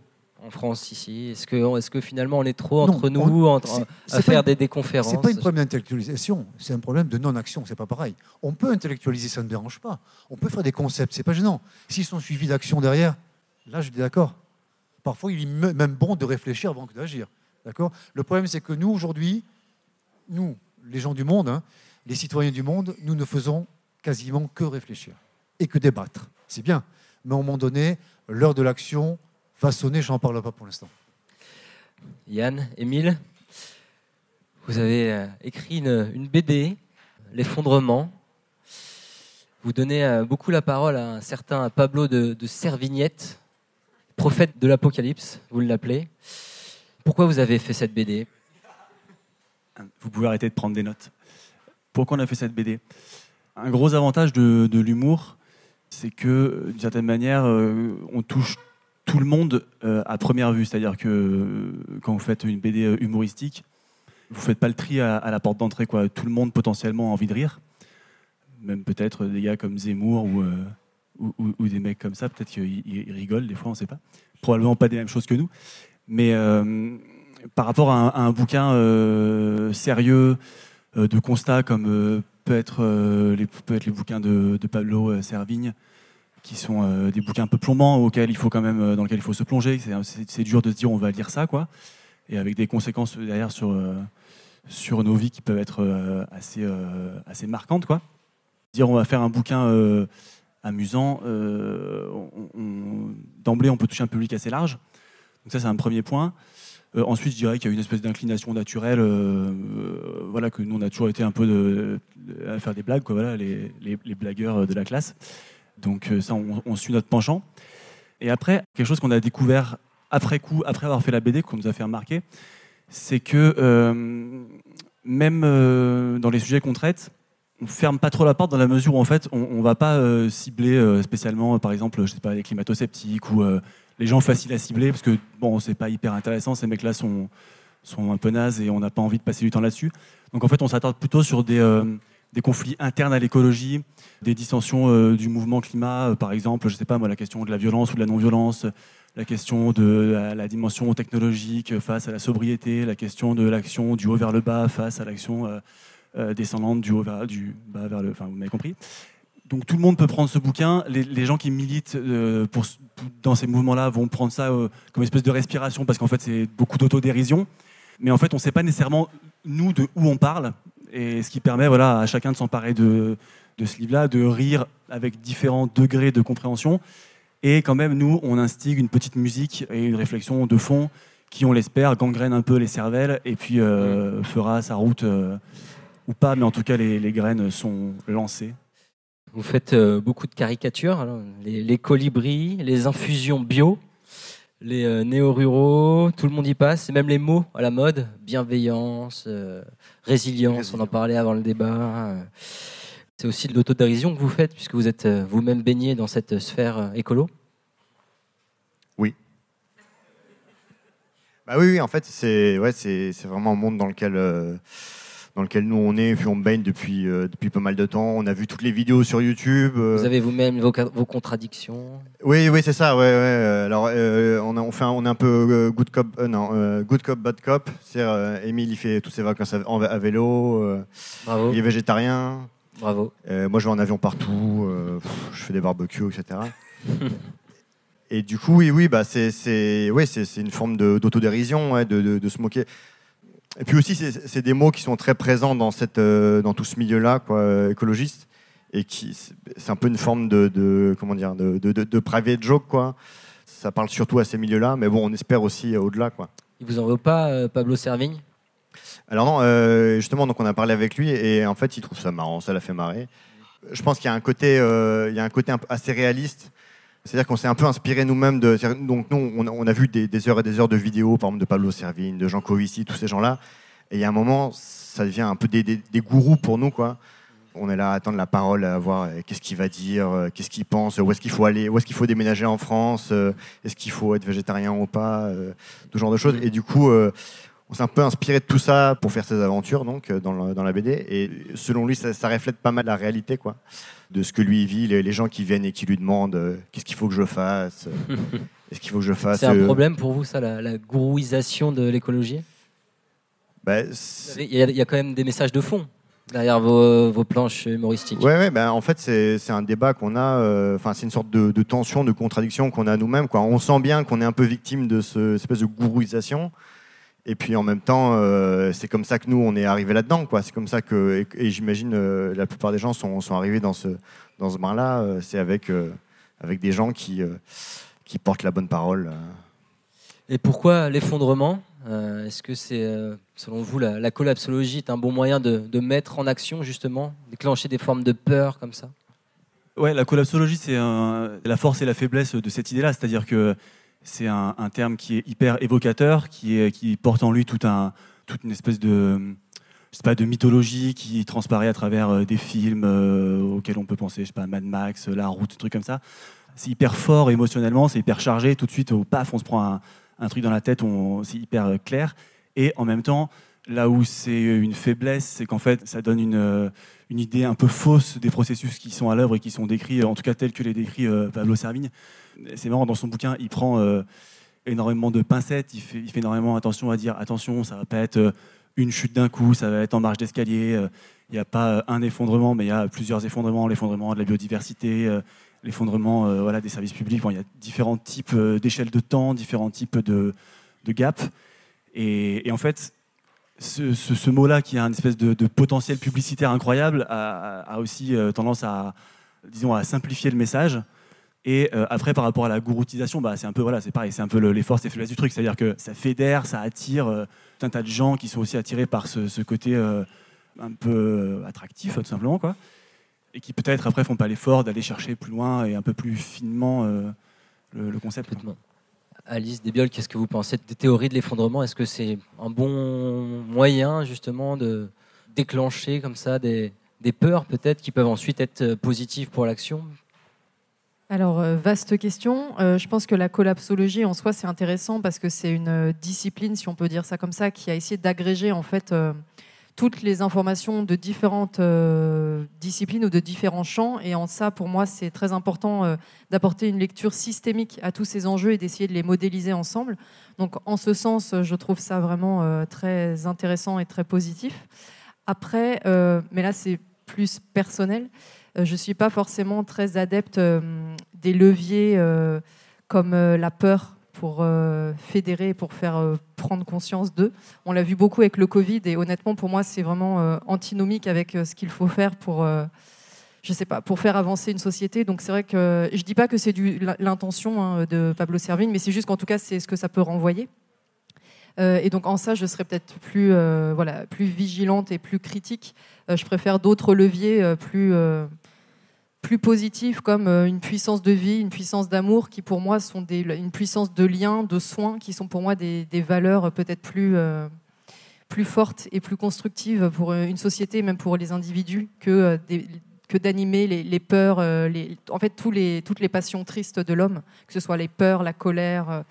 en France ici? Est-ce que, est que finalement on est trop Non, entre nous on- entre- c'est- à c'est faire une- des, des conférences? C'est pas un problème d'intellectualisation, c'est un problème de non-action, c'est pas pareil. On peut intellectualiser, ça ne dérange pas. On peut faire des concepts, c'est pas gênant. S'ils sont suivis d'action derrière, là, je dis d'accord. Parfois, il est me- même bon de réfléchir avant que d'agir. D'accord? Le problème, c'est que nous, aujourd'hui, nous, les gens du monde, hein, les citoyens du monde, nous ne faisons quasiment que réfléchir et que débattre. C'est bien. Mais à un moment donné, l'heure de l'action va sonner, j'en parle pas pour l'instant. Yann, Émile, vous avez euh, écrit une, BD, L'effondrement. Vous donnez euh, beaucoup la parole à un certain Pablo de Servignette, prophète de l'Apocalypse, vous l'appelez. Pourquoi vous avez fait cette BD Vous pouvez arrêter de prendre des notes. Pourquoi on a fait cette BD Un gros avantage de, l'humour, c'est que d'une certaine manière, euh, on touche tout le monde euh, à première vue. C'est-à-dire que euh, quand vous faites une BD humoristique, vous faites pas le tri à, à la porte d'entrée. Quoi. Tout le monde potentiellement a envie de rire. Même peut-être des gars comme Zemmour ou, ou, ou- des mecs comme ça. Peut-être qu'ils ils rigolent des fois, on ne sait pas. Probablement pas des mêmes choses que nous. Mais euh, par rapport à un, bouquin euh, sérieux, euh, de constat comme peut, être, les, peut être les bouquins de, Pablo Servigne, qui sont des bouquins un peu plombants il faut quand même, dans lesquels il faut se plonger. C'est- dur de se dire on va lire ça, quoi. Et avec des conséquences derrière sur, sur nos vies qui peuvent être assez, assez marquantes, quoi. Dire on va faire un bouquin amusant, euh, d'emblée on peut toucher un public assez large. Donc ça c'est un premier point. Euh, ensuite, je dirais qu'il y a une espèce d'inclination naturelle, euh, voilà, que nous on a toujours été un peu de, à faire des blagues, quoi, voilà, les, blagueurs de la classe. Donc ça, on, on suit notre penchant. Et après, quelque chose qu'on a découvert après coup, après avoir fait la BD, qu'on nous a fait remarquer, c'est que même dans les sujets qu'on traite, on ferme pas trop la porte dans la mesure où en fait, on, on va pas euh, cibler euh, spécialement, par exemple, je sais pas, les climato-sceptiques ou euh, les gens faciles à cibler, parce que bon, c'est pas hyper intéressant. Ces mecs-là sont sont un peu nazes et on n'a pas envie de passer du temps là-dessus. Donc en fait, on s'attarde plutôt sur des des conflits internes à l'écologie, des dissensions du mouvement climat, par exemple, je sais pas moi, la question de la violence ou de la non-violence, la question de la dimension technologique face à la sobriété, la question de l'action du haut vers le bas face à l'action euh, descendante du haut vers, du bas vers le. Enfin, vous m'avez compris. Donc tout le monde peut prendre ce bouquin. Les, les gens qui militent euh, pour, dans ces mouvements-là vont prendre ça euh, comme une espèce de respiration parce qu'en fait c'est beaucoup d'autodérision. Mais en fait on ne sait pas nécessairement nous de où on parle et ce qui permet voilà à chacun de s'emparer de, de ce livre-là, de rire avec différents degrés de compréhension. Et quand même nous on instigue une petite musique et une réflexion de fond qui on l'espère gangrène un peu les cervelles et puis euh, fera sa route ou pas, mais en tout cas les, les graines sont lancées. Vous faites euh, beaucoup de caricatures, alors, les, les colibris, les infusions bio, les euh, néo-ruraux, tout le monde y passe, et même les mots à la mode, bienveillance, euh, résilience, on en parlait avant le débat. euh. C'est aussi de l'autodérision que vous faites, puisque vous êtes euh, vous-même baigné dans cette sphère euh, écolo. Bah oui, oui, en fait, c'est ouais, c'est c'est vraiment un monde dans lequel euh, dans lequel nous on est, puis on baigne depuis, euh, depuis pas mal de temps. On a vu toutes les vidéos sur YouTube. euh. Vous avez vous-même vos, vos contradictions? Oui, oui, c'est ça. Ouais, ouais. euh, Alors, on, a, on, fait un- on est un peu good cop, non, good cop, bad cop. C'est-à-dire, euh, Émile, il fait toutes ses vacances à, vélo. Bravo. il est végétarien. Bravo. Moi, je vais en avion partout. pff, je fais des barbecues, etc. Et du coup, oui, oui, bah, c'est, c'est, ouais, c'est, c'est une forme de, d'autodérision, ouais, de, de, de se moquer. Et puis aussi, c'est, des mots qui sont très présents dans, cette, euh, dans tout ce milieu-là, quoi, écologiste, et qui, c'est, un peu une forme de, de comment dire, de, de, de- de private joke, quoi. Ça parle surtout à ces milieux-là, mais bon, on espère aussi au-delà, quoi. Il vous en veut pas, euh, Pablo Servigne? Alors non, euh, justement, donc on a parlé avec lui et en fait, il trouve ça marrant, ça l'a fait marrer. Je pense qu'il y a un côté, il y a un côté assez réaliste. C'est-à-dire qu'on s'est un peu inspiré nous-mêmes de. Donc nous, on a, vu des, heures et des heures de vidéos, par exemple de Pablo Servigne, de Jean Covici, tous ces gens-là. Et il y a un moment, ça devient un peu des, des- gourous pour nous, quoi. On est là à attendre la parole, à voir euh, qu'est-ce qu'il va dire, euh, qu'est-ce qu'il pense, où est-ce qu'il faut aller, où est-ce qu'il faut déménager en France, euh, est-ce qu'il faut être végétarien ou pas, euh, tout genre de choses. Et du coup, euh, on s'est un peu inspiré de tout ça pour faire ses aventures donc euh, dans, le- dans la BD. Et selon lui, ça, ça reflète pas mal la réalité, quoi, de ce que lui vit, les, les gens qui viennent et qui lui demandent euh, qu'est-ce qu'il faut que je fasse, euh, est-ce qu'il faut que je fasse. C'est un problème pour vous, ça, la, la gourouisation de l'écologie? Bah, Il y, a- il y a quand même des messages de fond derrière vos, vos planches humoristiques. Ouais, ouais, bah, en fait, c'est c'est un débat qu'on a, enfin, c'est une sorte de, de tension, de contradiction qu'on a nous-mêmes. Quoi. On sent bien qu'on est un peu victime de ce, cette espèce de gourouisation. Et puis en même temps, euh, c'est comme ça que nous, on est arrivé là-dedans. quoi. C'est comme ça que, et, et j'imagine, euh, la plupart des gens sont, sont arrivés dans ce, dans ce bain-là. euh, c'est avec, euh, avec des gens qui, euh, qui portent la bonne parole. Et pourquoi l'effondrement Euh, Est-ce que c'est, selon vous, la, la collapsologie est un bon moyen de, de mettre en action, justement, déclencher des formes de peur comme ça? Ouais, la collapsologie, c'est la force et la faiblesse de cette idée-là. C'est-à-dire que c'est un, terme qui est hyper évocateur, qui, porte en lui toute une espèce de, je sais pas, de mythologie qui transparaît à travers euh, des films euh, auxquels on peut penser, je sais pas, Mad Max, La Route, trucs comme ça. C'est hyper fort émotionnellement, c'est hyper chargé. Tout de suite, au paf, on se prend un, truc dans la tête, c'est hyper euh, clair. Et en même temps, là où c'est une faiblesse, c'est qu'en fait, ça donne une, euh, une idée un peu fausse des processus qui sont à l'œuvre et qui sont décrits, en tout cas tels que les décrit euh, Pablo Servigne. C'est marrant, dans son bouquin, il prend euh, énormément de pincettes, il fait, énormément attention à dire attention, ça va pas être euh, une chute d'un coup, ça va être en marche d'escalier. euh, Il n'y a pas euh, un effondrement, mais il y a plusieurs effondrements l'effondrement de la biodiversité, euh, l'effondrement euh, des services publics. Il y a différents types euh, d'échelles de temps, différents types de, gaps. Et en fait, ce, mot-là, qui a une espèce de, potentiel publicitaire incroyable, a, aussi euh, tendance à, disons, à simplifier le message. Et euh, après, par rapport à la gouroutisation, bah, c'est un peu voilà, c'est pareil, c'est un peu le- les forces et faiblesses du truc, c'est-à-dire que ça fédère, ça attire euh, tout un tas de gens qui sont aussi attirés par ce, côté euh, un peu euh, attractif, tout simplement, quoi, et qui peut-être après font pas l'effort d'aller chercher plus loin et un peu plus finement euh, le, concept. Alice Desbiol, qu'est-ce que vous pensez des théories de l'effondrement? Est-ce que c'est un bon moyen, justement, de déclencher comme ça des, peurs, peut-être, qui peuvent ensuite être euh, positives pour l'action? Alors, euh, vaste question. Euh, je pense que la collapsologie en soi, c'est intéressant parce que c'est une discipline, si on peut dire ça comme ça, qui a essayé d'agréger en fait toutes les informations de différentes euh, disciplines ou de différents champs. Et en ça, pour moi, c'est très important euh, d'apporter une lecture systémique à tous ces enjeux et d'essayer de les modéliser ensemble. Donc, en ce sens, je trouve ça vraiment euh, très intéressant et très positif. Après, mais là, c'est plus personnel. Je ne suis pas forcément très adepte des leviers comme la peur pour euh, fédérer, pour faire euh, prendre conscience d'eux. On l'a vu beaucoup avec le Covid et honnêtement, pour moi, c'est vraiment euh, antinomique avec ce qu'il faut faire pour, je sais pas, pour faire avancer une société. Donc c'est vrai que je dis pas que c'est l'intention hein, de Pablo Servigne, mais c'est juste qu'en tout cas, c'est ce que ça peut renvoyer. Et donc en ça, je serais peut-être plus, voilà, plus vigilante et plus critique. Je préfère d'autres leviers plus, plus positifs comme euh, une puissance de vie, une puissance d'amour, qui pour moi sont des, une puissance de lien, de soins, qui sont pour moi des, valeurs euh, peut-être plus, euh, plus fortes et plus constructives pour une société, même pour les individus, que, que d'animer les, peurs, en fait les, toutes les passions tristes de l'homme, que ce soit les peurs, la colère.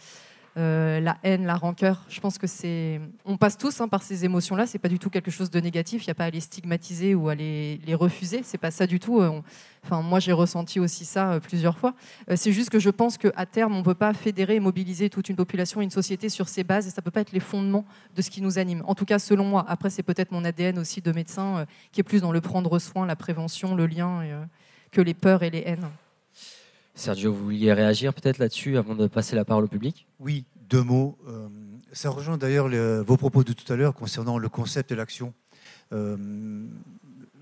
Euh, la haine, la rancœur. Je pense que c'est. On passe tous hein, par ces émotions-là. C'est pas du tout quelque chose de négatif. Il n'y a pas à les stigmatiser ou à les, refuser. C'est pas ça du tout. Euh, Enfin, moi, j'ai ressenti aussi ça euh, plusieurs fois. C'est juste que je pense qu'à terme, on ne peut pas fédérer et mobiliser toute une population, une société sur ces bases, et ça ne peut pas être les fondements de ce qui nous anime. En tout cas, selon moi. Après, c'est peut-être mon ADN aussi de médecin qui est plus dans le prendre soin, la prévention, le lien, que les peurs et les haines. Sergio, vous vouliez réagir peut-être là-dessus avant de passer la parole au public Oui, deux mots. Euh, ça rejoint d'ailleurs le- vos propos de tout à l'heure concernant le concept et l'action. Euh,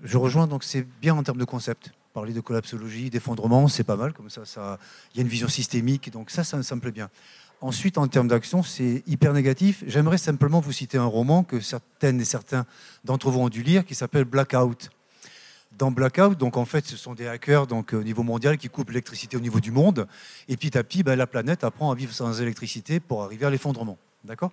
je rejoins donc c'est bien en termes de concept. Parler de collapsologie, d'effondrement, c'est pas mal. Comme ça, ça, il y a une vision systémique. Donc ça, ça, ça me plaît bien. Ensuite, en termes d'action, c'est hyper négatif. J'aimerais simplement vous citer un roman que certaines et certains d'entre vous ont dû lire, qui s'appelle Blackout. Dans Blackout, donc en fait, ce sont des hackers donc au niveau mondial qui coupent l'électricité au niveau du monde, et petit à petit, ben, la planète apprend à vivre sans électricité pour arriver à l'effondrement. D'accord?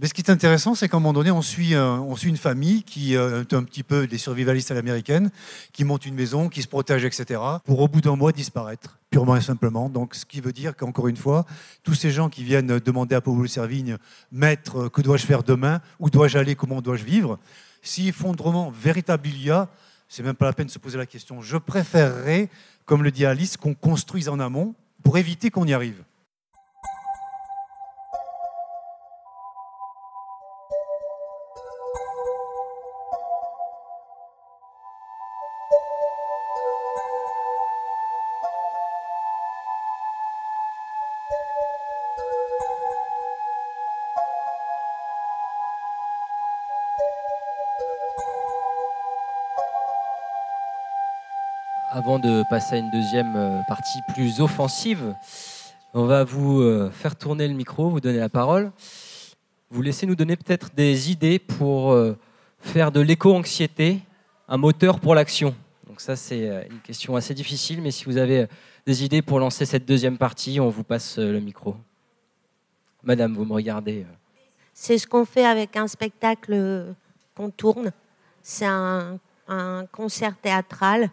Mais ce qui est intéressant, c'est qu'à un moment donné, on suit, euh, on suit une famille qui euh, est un petit peu des survivalistes à l'américaine, qui monte une maison, qui se protège, etc., pour au bout d'un mois disparaître, purement et simplement. Donc, ce qui veut dire qu'encore une fois, tous ces gens qui viennent demander à Paul Servigne, maître, euh, que dois-je faire demain? Où dois-je aller? Comment dois-je vivre? Si effondrement véritable il y a, c'est même pas la peine de se poser la question. Je préférerais, comme le dit Alice, qu'on construise en amont pour éviter qu'on y arrive. De passer à une deuxième euh, partie plus offensive, on va vous euh, faire tourner le micro, vous donner la parole. Vous laissez nous donner peut-être des idées pour euh, faire de l'éco-anxiété un moteur pour l'action. Donc ça, c'est une question assez difficile, mais si vous avez des idées pour lancer cette deuxième partie, on vous passe le micro. Madame, vous me regardez. C'est ce qu'on fait avec un spectacle qu'on tourne. C'est un concert théâtral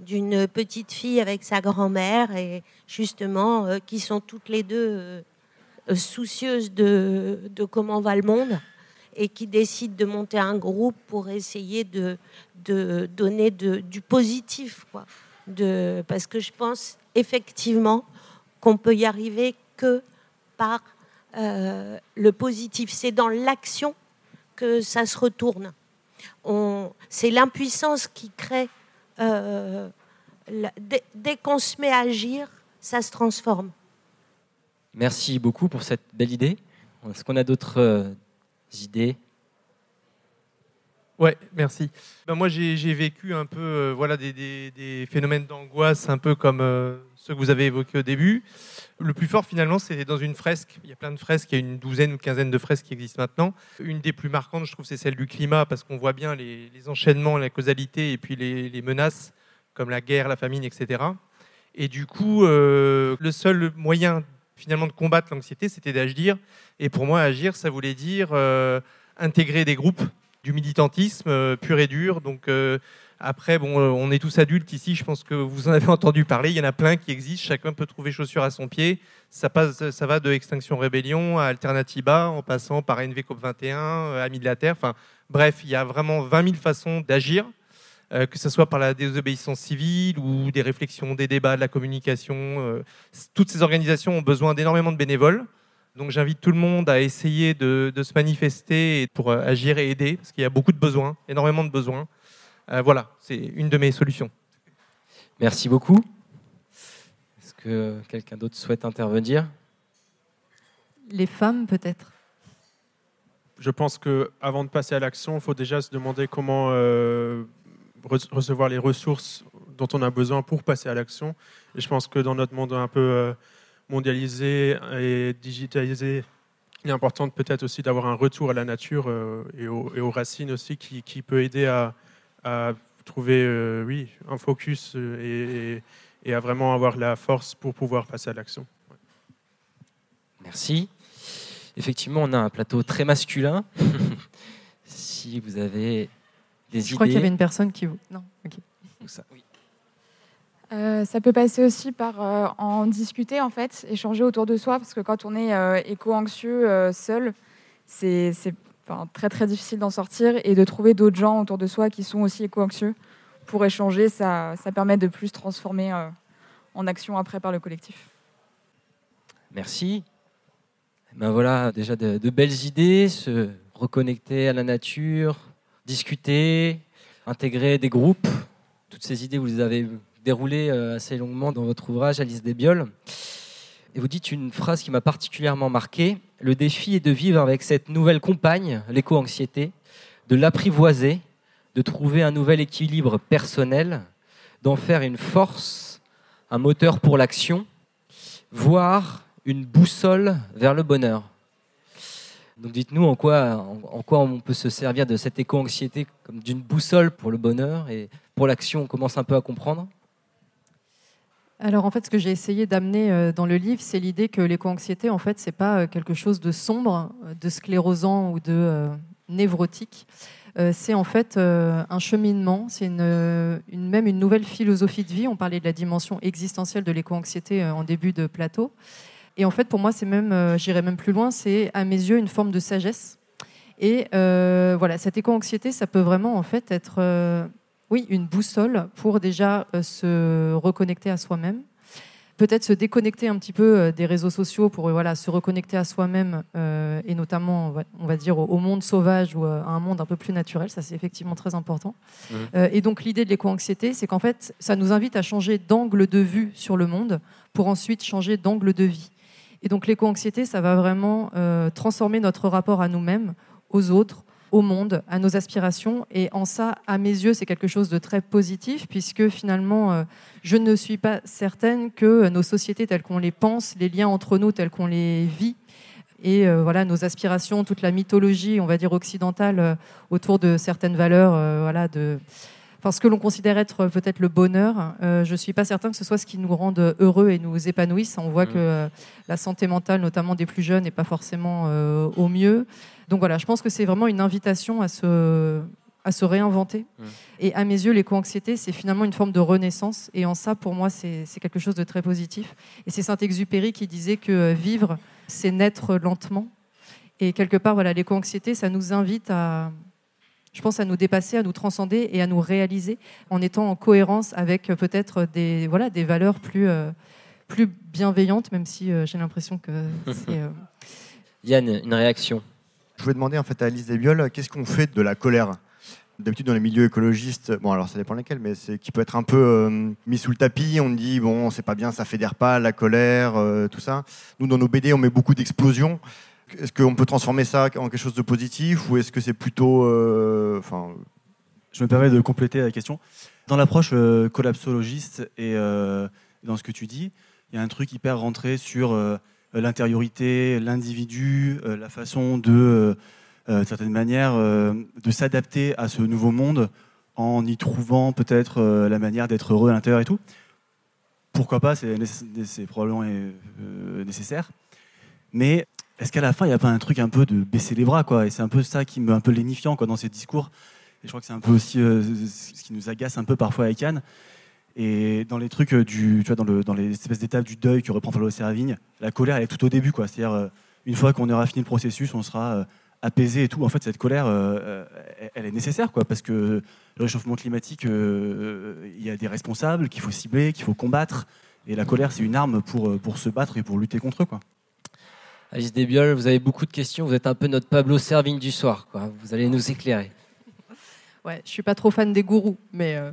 d'une petite fille avec sa grand-mère et justement euh, qui sont toutes les deux euh, soucieuses de, de comment va le monde et qui décident de monter un groupe pour essayer de, de donner du positif. Quoi. De, parce que je pense effectivement qu'on peut y arriver que par euh, le positif. C'est dans l'action que ça se retourne. C'est l'impuissance qui crée. Euh, la- dès dès qu'on se met à agir, ça se transforme. Merci beaucoup pour cette belle idée. Est-ce qu'on a d'autres euh, idées? Ouais, merci. Ben, moi, j'ai vécu un peu euh, voilà, des, des- des phénomènes d'angoisse, un peu comme euh, ceux que vous avez évoqués au début. Le plus fort, finalement, c'était dans une fresque. Il y a plein de fresques, il y a une douzaine ou quinzaine de fresques qui existent maintenant. Une des plus marquantes, je trouve, c'est celle du climat, parce qu'on voit bien les, enchaînements, la causalité et puis les, menaces, comme la guerre, la famine, etc. Et du coup, euh, le seul moyen, finalement, de combattre l'anxiété, c'était d'agir. Et pour moi, agir, ça voulait dire euh, intégrer des groupes du militantisme euh, pur et dur. Donc après, bon, euh, on est tous adultes ici. Je pense que vous en avez entendu parler. Il y en a plein qui existent. Chacun peut trouver chaussure à son pied. Ça passe, ça va de Extinction Rébellion à Alternatiba, en passant par NV COP 21, euh, Amis de la Terre. Enfin, bref, il y a vraiment 20 000 façons d'agir. euh, que ce soit par la désobéissance civile ou des réflexions, des débats, de la communication. toutes ces organisations ont besoin d'énormément de bénévoles. Donc j'invite tout le monde à essayer de, se manifester pour agir et aider, parce qu'il y a beaucoup de besoins, énormément de besoins. Euh, voilà, c'est une de mes solutions. Merci beaucoup. Est-ce que quelqu'un d'autre souhaite intervenir? Les femmes, peut-être? Je pense que avant de passer à l'action, il faut déjà se demander comment euh, re- recevoir les ressources dont on a besoin pour passer à l'action. Et je pense que dans notre monde un peu euh, mondialisé et digitalisé, il est important de peut-être aussi d'avoir un retour à la nature et, aux, et aux racines aussi qui, qui peut aider à, à trouver euh, oui, un focus euh, et, et- et à vraiment avoir la force pour pouvoir passer à l'action. Merci. Effectivement, on a un plateau très masculin. si vous avez des Je idées. crois qu'il y avait une personne qui vous. Non, ok. Ça, oui. Euh, ça peut passer aussi par euh, en discuter, en fait, échanger autour de soi, parce que quand on est euh, éco-anxieux euh, seul, c'est c'est, enfin, très très difficile d'en sortir et de trouver d'autres gens autour de soi qui sont aussi éco-anxieux pour échanger, ça, ça permet de plus transformer euh, en action après par le collectif. Merci. Ben voilà, déjà de, belles idées, se reconnecter à la nature, discuter, intégrer des groupes. Toutes ces idées, vous les avez déroulées euh, assez longuement dans votre ouvrage, Alice Desbioles. Et vous dites une phrase qui m'a particulièrement marqué. Le défi est de vivre avec cette nouvelle compagne, l'éco-anxiété, de l'apprivoiser, de trouver un nouvel équilibre personnel, d'en faire une force, un moteur pour l'action, voire une boussole vers le bonheur. Donc dites-nous en quoi, en, quoi on peut se servir de cette éco-anxiété comme d'une boussole pour le bonheur et pour l'action, on commence un peu à comprendre. Alors en fait, ce que j'ai essayé d'amener euh, dans le livre, c'est l'idée que l'éco-anxiété, en fait, c'est pas euh, quelque chose de sombre, de sclérosant ou de euh, névrotique. C'est en fait un cheminement, c'est même une nouvelle philosophie de vie. On parlait de la dimension existentielle de l'éco-anxiété en début de plateau. Et en fait, pour moi, c'est même, j'irais même plus loin, c'est à mes yeux une forme de sagesse. Et voilà, cette éco-anxiété, ça peut vraiment en fait être, oui, une boussole pour déjà euh, se reconnecter à soi-même. Peut-être se déconnecter un petit peu euh, des réseaux sociaux pour euh, voilà, se reconnecter à soi-même euh, et notamment, on va, dire, au, monde sauvage ou à un monde un peu plus naturel. Ça, c'est effectivement très important. Euh, et donc, l'idée de l'éco-anxiété, c'est qu'en fait, ça nous invite à changer d'angle de vue sur le monde pour ensuite changer d'angle de vie. Et donc, l'éco-anxiété, ça va vraiment euh, transformer notre rapport à nous-mêmes, aux autres, au monde, à nos aspirations. Et en ça, à mes yeux, c'est quelque chose de très positif, puisque finalement, euh, je ne suis pas certaine que nos sociétés telles qu'on les pense, les liens entre nous tels qu'on les vit, et euh, voilà nos aspirations, toute la mythologie, on va dire occidentale, euh, autour de certaines valeurs, voilà, de, enfin, ce que l'on considère être euh, peut-être le bonheur. euh, je suis pas certain que ce soit ce qui nous rende heureux et nous épanouisse. On voit Mhm. que euh, la santé mentale, notamment des plus jeunes, n'est pas forcément euh, au mieux. Donc voilà, je pense que c'est vraiment une invitation à se, à se réinventer. Mhm. Et à mes yeux, l'éco-anxiété, c'est finalement une forme de renaissance. Et en ça, pour moi, c'est quelque chose de très positif. Et c'est Saint-Exupéry qui disait que vivre, c'est naître lentement. Et quelque part, voilà, l'éco-anxiété, ça nous invite à, je pense, à nous dépasser, à nous transcender et à nous réaliser en étant en cohérence avec euh, peut-être des, voilà, des valeurs plus, euh, plus bienveillantes, même si euh, j'ai l'impression que c'est. euh, Yann, une réaction? Je voulais demander en fait à Alice Desbioles, qu'est-ce qu'on fait de la colère? D'habitude dans les milieux écologistes, bon alors ça dépend lesquels, mais c'est qui peut être un peu euh, mis sous le tapis. On dit bon c'est pas bien, ça fédère pas, la colère, euh, tout ça. Nous dans nos BD on met beaucoup d'explosions. Est-ce qu'on peut transformer ça en quelque chose de positif ou est-ce que c'est plutôt, euh, Je me permets de compléter la question. Dans l'approche euh, collapsologiste et euh, dans ce que tu dis, il y a un truc hyper rentré sur l'intériorité, l'individu, la façon de, de certaine manière, de s'adapter à ce nouveau monde en y trouvant peut-être la manière d'être heureux à l'intérieur et tout. Pourquoi pas, c'est probablement nécessaire. Mais est-ce qu'à la fin, il n'y a pas un truc un peu de baisser les bras quoi? Et c'est un peu ça qui me un peu lénifiant quoi, dans ces discours. Et je crois que c'est un peu aussi euh, ce qui nous agace un peu parfois avec Yann. Et dans les trucs euh, du, tu vois, dans, le, dans les espèces d'étapes du deuil que reprend Paulo Servigne, la colère elle est tout au début, quoi. C'est-à-dire euh, une fois qu'on aura fini le processus, on sera apaisé et tout. En fait, cette colère, elle- est nécessaire, quoi, parce que le réchauffement climatique, il y a des responsables qu'il faut cibler, qu'il faut combattre. Et la colère, c'est une arme pour, pour se battre et pour lutter contre eux, quoi. Alice Desbioles, vous avez beaucoup de questions. Vous êtes un peu notre Pablo Servigne du soir. Vous allez nous éclairer. Ouais, je suis pas trop fan des gourous, mais euh,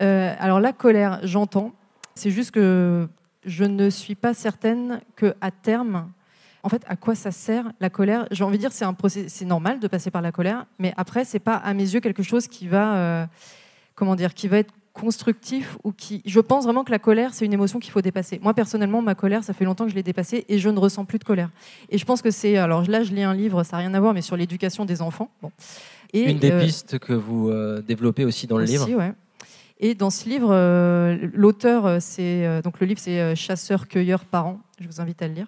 euh, alors la colère, j'entends. C'est juste que je ne suis pas certaine que à terme, en fait, à quoi ça sert la colère J'ai envie de dire, c'est un procès, c'est normal de passer par la colère, mais après, c'est pas à mes yeux quelque chose qui va, euh, comment dire, qui va être constructif ou qui. Je pense vraiment que la colère, c'est une émotion qu'il faut dépasser. Moi, personnellement, ma colère, ça fait longtemps que je l'ai dépassée et je ne ressens plus de colère. Et je pense que c'est. Alors là, je lis un livre, ça n'a rien à voir, mais sur l'éducation des enfants. Bon. Et, Une des euh, pistes que vous euh, développez aussi dans le aussi, livre. ouais. Et dans ce livre, euh, l'auteur, c'est donc le livre, c'est Chasseur, cueilleur, parent. Je vous invite à le lire.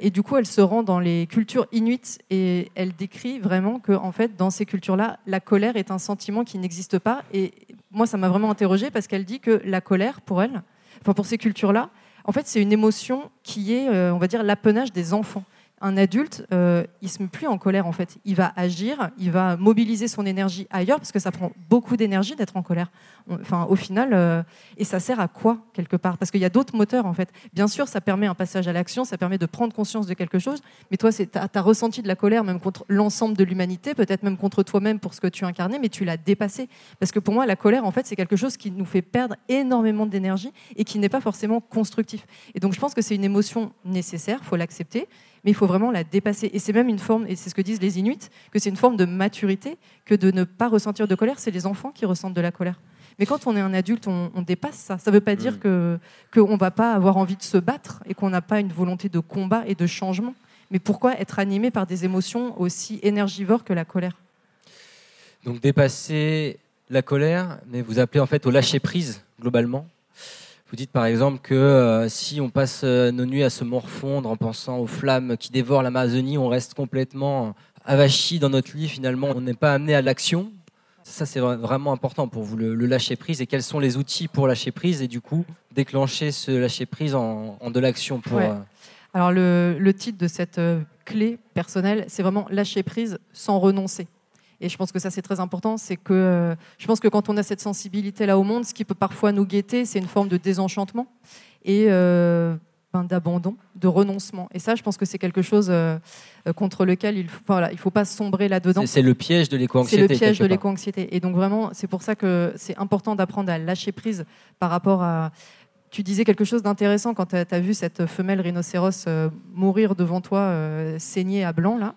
Et du coup, elle se rend dans les cultures inuites et elle décrit vraiment que, en fait, dans ces cultures-là, la colère est un sentiment qui n'existe pas. Et moi, ça m'a vraiment interrogée parce qu'elle dit que la colère, pour elle, enfin pour ces cultures-là, en fait, c'est une émotion qui est, euh, on va dire, l'apanage des enfants un adulte, euh, il se met plus en colère en fait. Il va agir, il va mobiliser son énergie ailleurs parce que ça prend beaucoup d'énergie d'être en colère. Enfin, au final, euh, et ça sert à quoi quelque part? Parce qu'il y a d'autres moteurs en fait. Bien sûr, ça permet un passage à l'action, ça permet de prendre conscience de quelque chose. Mais toi, tu as, ressenti de la colère même contre l'ensemble de l'humanité, peut-être même contre toi-même pour ce que tu incarnais, mais tu l'as dépassé. Parce que pour moi, la colère en fait, c'est quelque chose qui nous fait perdre énormément d'énergie et qui n'est pas forcément constructif. Et donc, je pense que c'est une émotion nécessaire, faut l'accepter mais il faut vraiment la dépasser. Et c'est même une forme, et c'est ce que disent les Inuits, que c'est une forme de maturité que de ne pas ressentir de colère. C'est les enfants qui ressentent de la colère. Mais quand on est un adulte, on, dépasse ça. Ça ne veut pas dire mm. qu'on ne va pas avoir envie de se battre et qu'on n'a pas une volonté de combat et de changement. Mais pourquoi être animé par des émotions aussi énergivores que la colère? Donc dépasser la colère, mais vous appelez en fait au lâcher prise globalement. Vous dites par exemple que euh, si on passe euh, nos nuits à se morfondre en pensant aux flammes qui dévorent l'Amazonie, on reste complètement avachi dans notre lit, finalement, on n'est pas amené à l'action. Ça, c'est vraiment important pour vous, le, lâcher prise. Et quels sont les outils pour lâcher prise et du coup déclencher ce lâcher prise en, de l'action pour. Euh, Alors, le, le, titre de cette clé personnelle, c'est vraiment lâcher prise sans renoncer. Et je pense que ça, c'est très important. C'est que euh, je pense que quand on a cette sensibilité-là au monde, ce qui peut parfois nous guetter, c'est une forme de désenchantement et euh, ben, d'abandon, de renoncement. Et ça, je pense que c'est quelque chose euh, contre lequel il ne voilà, il faut pas sombrer là-dedans. C'est le piège de l'éco-anxiété. C'est le piège de l'éco-anxiété. Et donc, vraiment, c'est pour ça que c'est important d'apprendre à lâcher prise par rapport à. Tu disais quelque chose d'intéressant quand tu as, vu cette femelle rhinocéros mourir devant toi, saignée à blanc, là.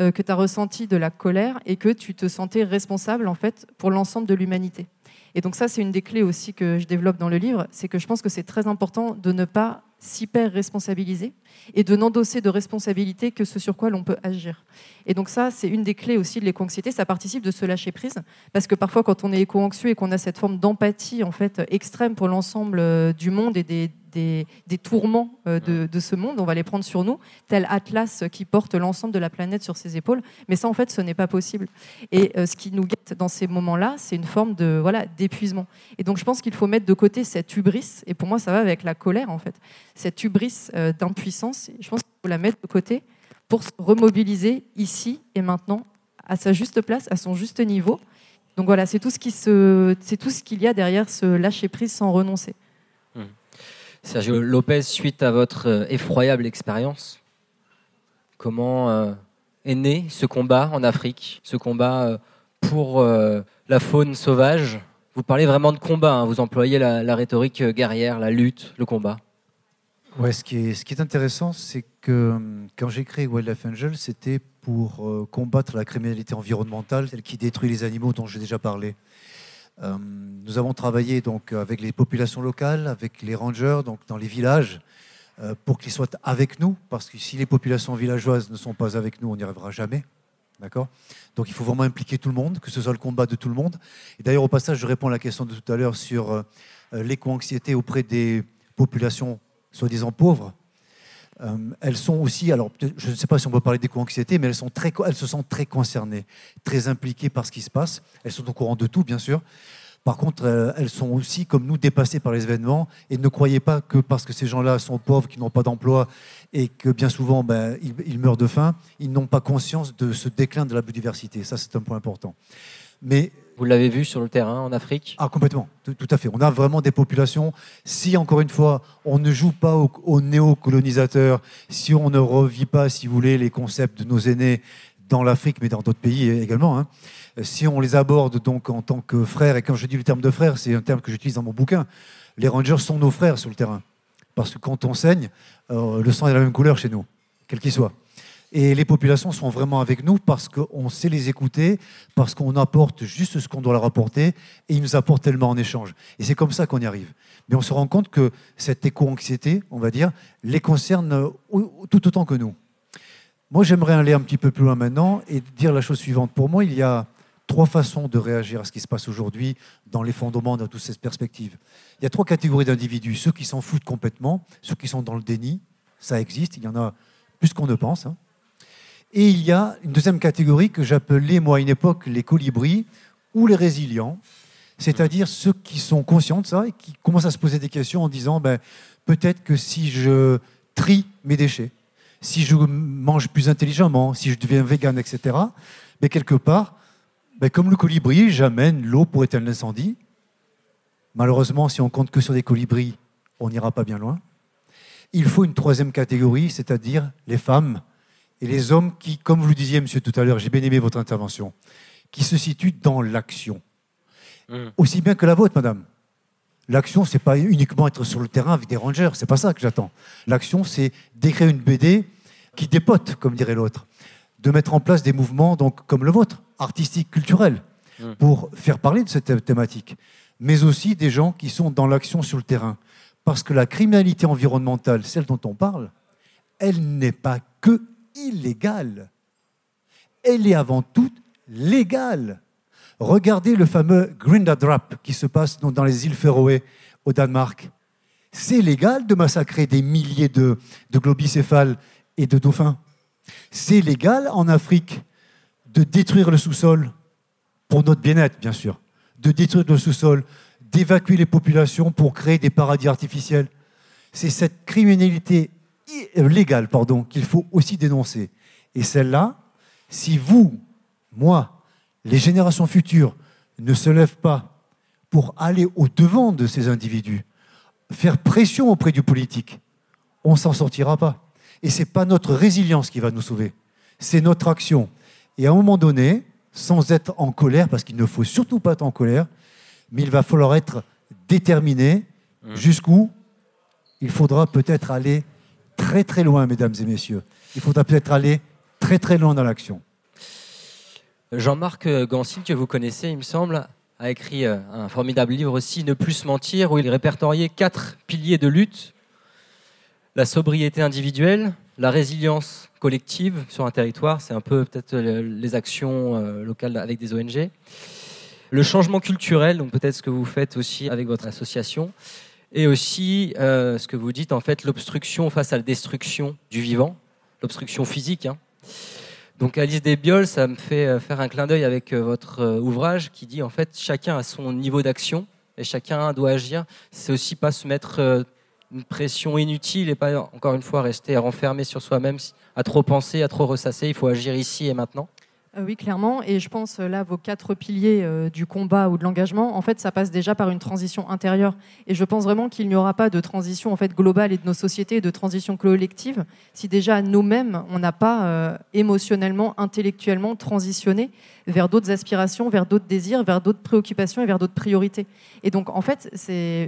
Euh, que tu as ressenti de la colère et que tu te sentais responsable en fait pour l'ensemble de l'humanité. Et donc ça, c'est une des clés aussi que je développe dans le livre, c'est que je pense que c'est très important de ne pas s'hyper responsabiliser et de n'endosser de responsabilité que ce sur quoi l'on peut agir. Et donc ça, c'est une des clés aussi de l'éco-anxiété, ça participe de se lâcher prise, parce que parfois quand on est éco-anxieux et qu'on a cette forme d'empathie en fait extrême pour l'ensemble euh, du monde et des, des, tourments euh, de, ce monde, on va les prendre sur nous, tel Atlas qui porte l'ensemble de la planète sur ses épaules. Mais ça, en fait, ce n'est pas possible. Et euh, ce qui nous guette dans ces moments-là, c'est une forme de voilà d'épuisement. Et donc, je pense qu'il faut mettre de côté cette hubris. Et pour moi, ça va avec la colère, en fait. Cette hubris d'impuissance. Je pense qu'il faut la mettre de côté pour se remobiliser ici et maintenant à sa juste place, à son juste niveau. Donc voilà, c'est tout ce qu'il y a derrière ce lâcher prise sans renoncer. Sergio Lopez, suite à votre euh, effroyable expérience, comment euh, est né ce combat en Afrique, ce combat euh, pour la faune sauvage? Vous parlez vraiment de combat, hein, vous employez la, rhétorique guerrière, la lutte, le combat. Ouais, ce, qui est, intéressant, c'est que quand j'ai créé Wildlife Angel, c'était pour combattre la criminalité environnementale, celle qui détruit les animaux dont j'ai déjà parlé. Euh, nous avons travaillé donc avec les populations locales, avec les rangers, donc dans les villages, euh, pour qu'ils soient avec nous, parce que si les populations villageoises ne sont pas avec nous, on n'y arrivera jamais. D'accord? Donc il faut vraiment impliquer tout le monde, que ce soit le combat de tout le monde. Et d'ailleurs, au passage, je réponds à la question de tout à l'heure sur euh, l'éco-anxiété auprès des populations soi-disant pauvres. elles sont aussi, alors je ne sais pas si on peut parler d'éco-anxiété, mais elles, sont très, elles se sentent très concernées, très impliquées par ce qui se passe. Elles sont au courant de tout, bien sûr. Par contre, euh, elles sont aussi, comme nous, dépassées par les événements. Et ne croyez pas que parce que ces gens-là sont pauvres, qui n'ont pas d'emploi et que bien souvent ben, ils, meurent de faim, ils n'ont pas conscience de ce déclin de la biodiversité. Ça, c'est un point important. Mais vous l'avez vu sur le terrain en Afrique Ah, complètement, tout, à fait. On a vraiment des populations. Si, encore une fois, on ne joue pas aux, aux néocolonisateurs, si on ne revit pas, si vous voulez, les concepts de nos aînés dans l'Afrique, mais dans d'autres pays également, hein, si on les aborde donc en tant que frères, et quand je dis le terme de frère, c'est un terme que j'utilise dans mon bouquin, les Rangers sont nos frères sur le terrain. Parce que quand on saigne, euh, le sang est de la même couleur chez nous, quel qu'il soit. Et les populations sont vraiment avec nous parce qu'on sait les écouter, parce qu'on apporte juste ce qu'on doit leur apporter, et ils nous apportent tellement en échange. Et c'est comme ça qu'on y arrive. Mais on se rend compte que cette éco-anxiété, on va dire, les concerne tout autant que nous. Moi, j'aimerais aller un petit peu plus loin maintenant et dire la chose suivante. Pour moi, il y a trois façons de réagir à ce qui se passe aujourd'hui dans les fondements de toutes ces perspectives. Il y a trois catégories d'individus. Ceux qui s'en foutent complètement, ceux qui sont dans le déni, ça existe, il y en a plus qu'on ne pense. Hein. Et il y a une deuxième catégorie que j'appelais, moi, à une époque, les colibris ou les résilients. C'est-à-dire ceux qui sont conscients de ça et qui commencent à se poser des questions en disant ben, peut-être que si je trie mes déchets, si je mange plus intelligemment, si je deviens vegan, etc., mais quelque part, ben, comme le colibri, j'amène l'eau pour éteindre l'incendie. Malheureusement, si on compte que sur des colibris, on n'ira pas bien loin. Il faut une troisième catégorie, c'est-à-dire les femmes et les hommes qui, comme vous le disiez, monsieur, tout à l'heure, j'ai bien aimé votre intervention, qui se situent dans l'action. Mmh. Aussi bien que la vôtre, madame. L'action, c'est pas uniquement être sur le terrain avec des rangers, c'est pas ça que j'attends. L'action, c'est d'écrire une BD qui dépote, comme dirait l'autre, de mettre en place des mouvements donc comme le vôtre, artistiques, culturels, mmh. pour faire parler de cette thématique, mais aussi des gens qui sont dans l'action sur le terrain. Parce que la criminalité environnementale, celle dont on parle, elle n'est pas que illégale. Elle est avant tout légale. Regardez le fameux Grindadrap qui se passe dans les îles Féroé au Danemark. C'est légal de massacrer des milliers de, de globicéphales et de dauphins. C'est légal en Afrique de détruire le sous-sol, pour notre bien-être bien sûr, de détruire le sous-sol, d'évacuer les populations pour créer des paradis artificiels. C'est cette criminalité légale pardon, qu'il faut aussi dénoncer. Et celle-là, si vous, moi, les générations futures ne se lèvent pas pour aller au-devant de ces individus, faire pression auprès du politique, on s'en sortira pas. Et ce n'est pas notre résilience qui va nous sauver, c'est notre action. Et à un moment donné, sans être en colère, parce qu'il ne faut surtout pas être en colère, mais il va falloir être déterminé mmh. jusqu'où il faudra peut-être aller très très loin, mesdames et messieurs. Il faudra peut-être aller très très loin dans l'action. Jean-Marc Gansine, que vous connaissez, il me semble, a écrit euh, un formidable livre aussi, Ne plus mentir, où il répertoriait quatre piliers de lutte la sobriété individuelle, la résilience collective sur un territoire, c'est un peu peut-être les actions euh, locales avec des ONG, le changement culturel, donc peut-être ce que vous faites aussi avec votre association, et aussi euh, ce que vous dites, en fait, l'obstruction face à la destruction du vivant, l'obstruction physique. Hein. Donc Alice Desbioles, ça me fait euh, faire un clin d'œil avec euh, votre ouvrage qui dit en fait chacun a son niveau d'action et chacun doit agir. C'est aussi pas se mettre une pression inutile et pas encore une fois rester renfermé sur soi-même, à trop penser, à trop ressasser. Il faut agir ici et maintenant. Euh, oui, clairement. Et je pense, euh, là, vos quatre piliers euh, du combat ou de l'engagement, en fait, ça passe déjà par une transition intérieure. Et je pense vraiment qu'il n'y aura pas de transition en fait, globale et de nos sociétés, de transition collective, si déjà nous-mêmes, on n'a pas émotionnellement, intellectuellement transitionné vers d'autres aspirations, vers d'autres désirs, vers d'autres préoccupations et vers d'autres priorités. Et donc, en fait,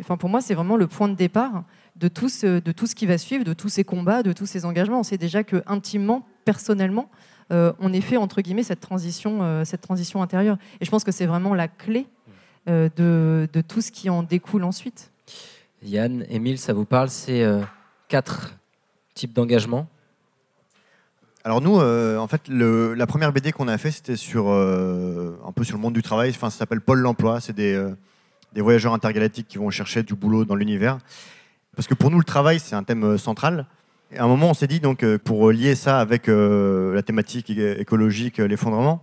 enfin, pour moi, c'est vraiment le point de départ de tout, ce, de tout ce qui va suivre, de tous ces combats, de tous ces engagements. On sait déjà que, intimement, personnellement, on ait fait entre guillemets cette transition, euh, cette transition intérieure. Et je pense que c'est vraiment la clé euh, de, tout ce qui en découle ensuite. Yann, Émile, ça vous parle C'est quatre types d'engagement? Alors nous, en fait, la première BD qu'on a fait, c'était sur un peu sur le monde du travail. Enfin, ça s'appelle Pôle l'emploi. C'est des, des, voyageurs intergalactiques qui vont chercher du boulot dans l'univers. Parce que pour nous, le travail, c'est un thème central à un moment, on s'est dit, donc, euh, pour lier ça avec euh, la thématique écologique, euh, l'effondrement,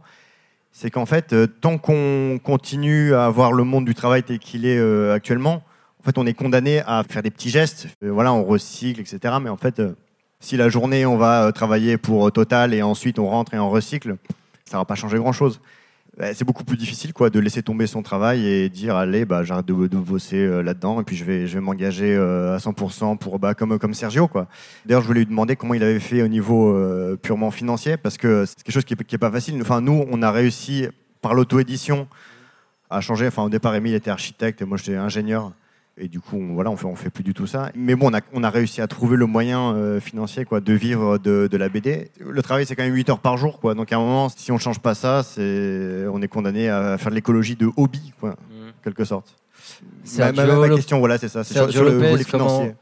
c'est qu'en fait, tant qu'on continue à voir le monde du travail tel qu'il est actuellement, en fait, on est condamné à faire des petits gestes. voilà, on recycle, etc. Mais en fait, si la journée, on va travailler pour Total et ensuite on rentre et on recycle, ça va pas changer grand-chose. C'est beaucoup plus difficile quoi, de laisser tomber son travail et dire allez, bah, j'arrête de, bosser euh, là-dedans et puis je vais, je vais m'engager euh, à 100% pour, bah, comme, comme Sergio. Quoi. D'ailleurs, je voulais lui demander comment il avait fait au niveau euh, purement financier parce que c'est quelque chose qui n'est pas facile. Enfin, nous, on a réussi par l'auto-édition à changer. Enfin, au départ, Emile était architecte et moi j'étais ingénieur. Et du coup, on, voilà, on fait, on fait plus du tout ça. Mais bon, on a, on a réussi à trouver le moyen euh, financier quoi, de vivre de, de, la BD. Le travail, c'est quand même 8 heures par jour. Quoi. Donc à un moment, si on ne change pas ça, c'est, on est condamné à faire de l'écologie de hobby, quoi, mmh. quelque sorte. Ma, ma, question, voilà, c'est ça. C'est sur, le volet financier.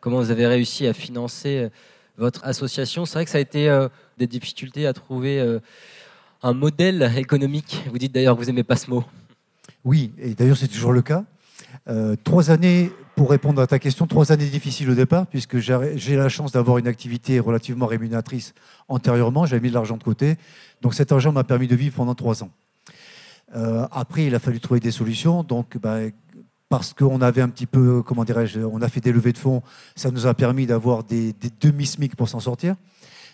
Comment, vous avez réussi à financer euh, votre association? C'est vrai que ça a été euh, des difficultés à trouver un modèle économique. Vous dites d'ailleurs que vous n'aimez pas ce mot. Oui, et d'ailleurs c'est toujours le cas. Euh, trois années, pour répondre à ta question, trois années difficiles au départ, puisque j'ai la chance d'avoir une activité relativement rémunératrice antérieurement. J'avais mis de l'argent de côté. Donc cet argent m'a permis de vivre pendant trois ans. Euh, après, il a fallu trouver des solutions. Donc, bah, parce qu'on avait un petit peu, comment dirais-je, on a fait des levées de fonds, ça nous a permis d'avoir des, des demi-SMIC pour s'en sortir,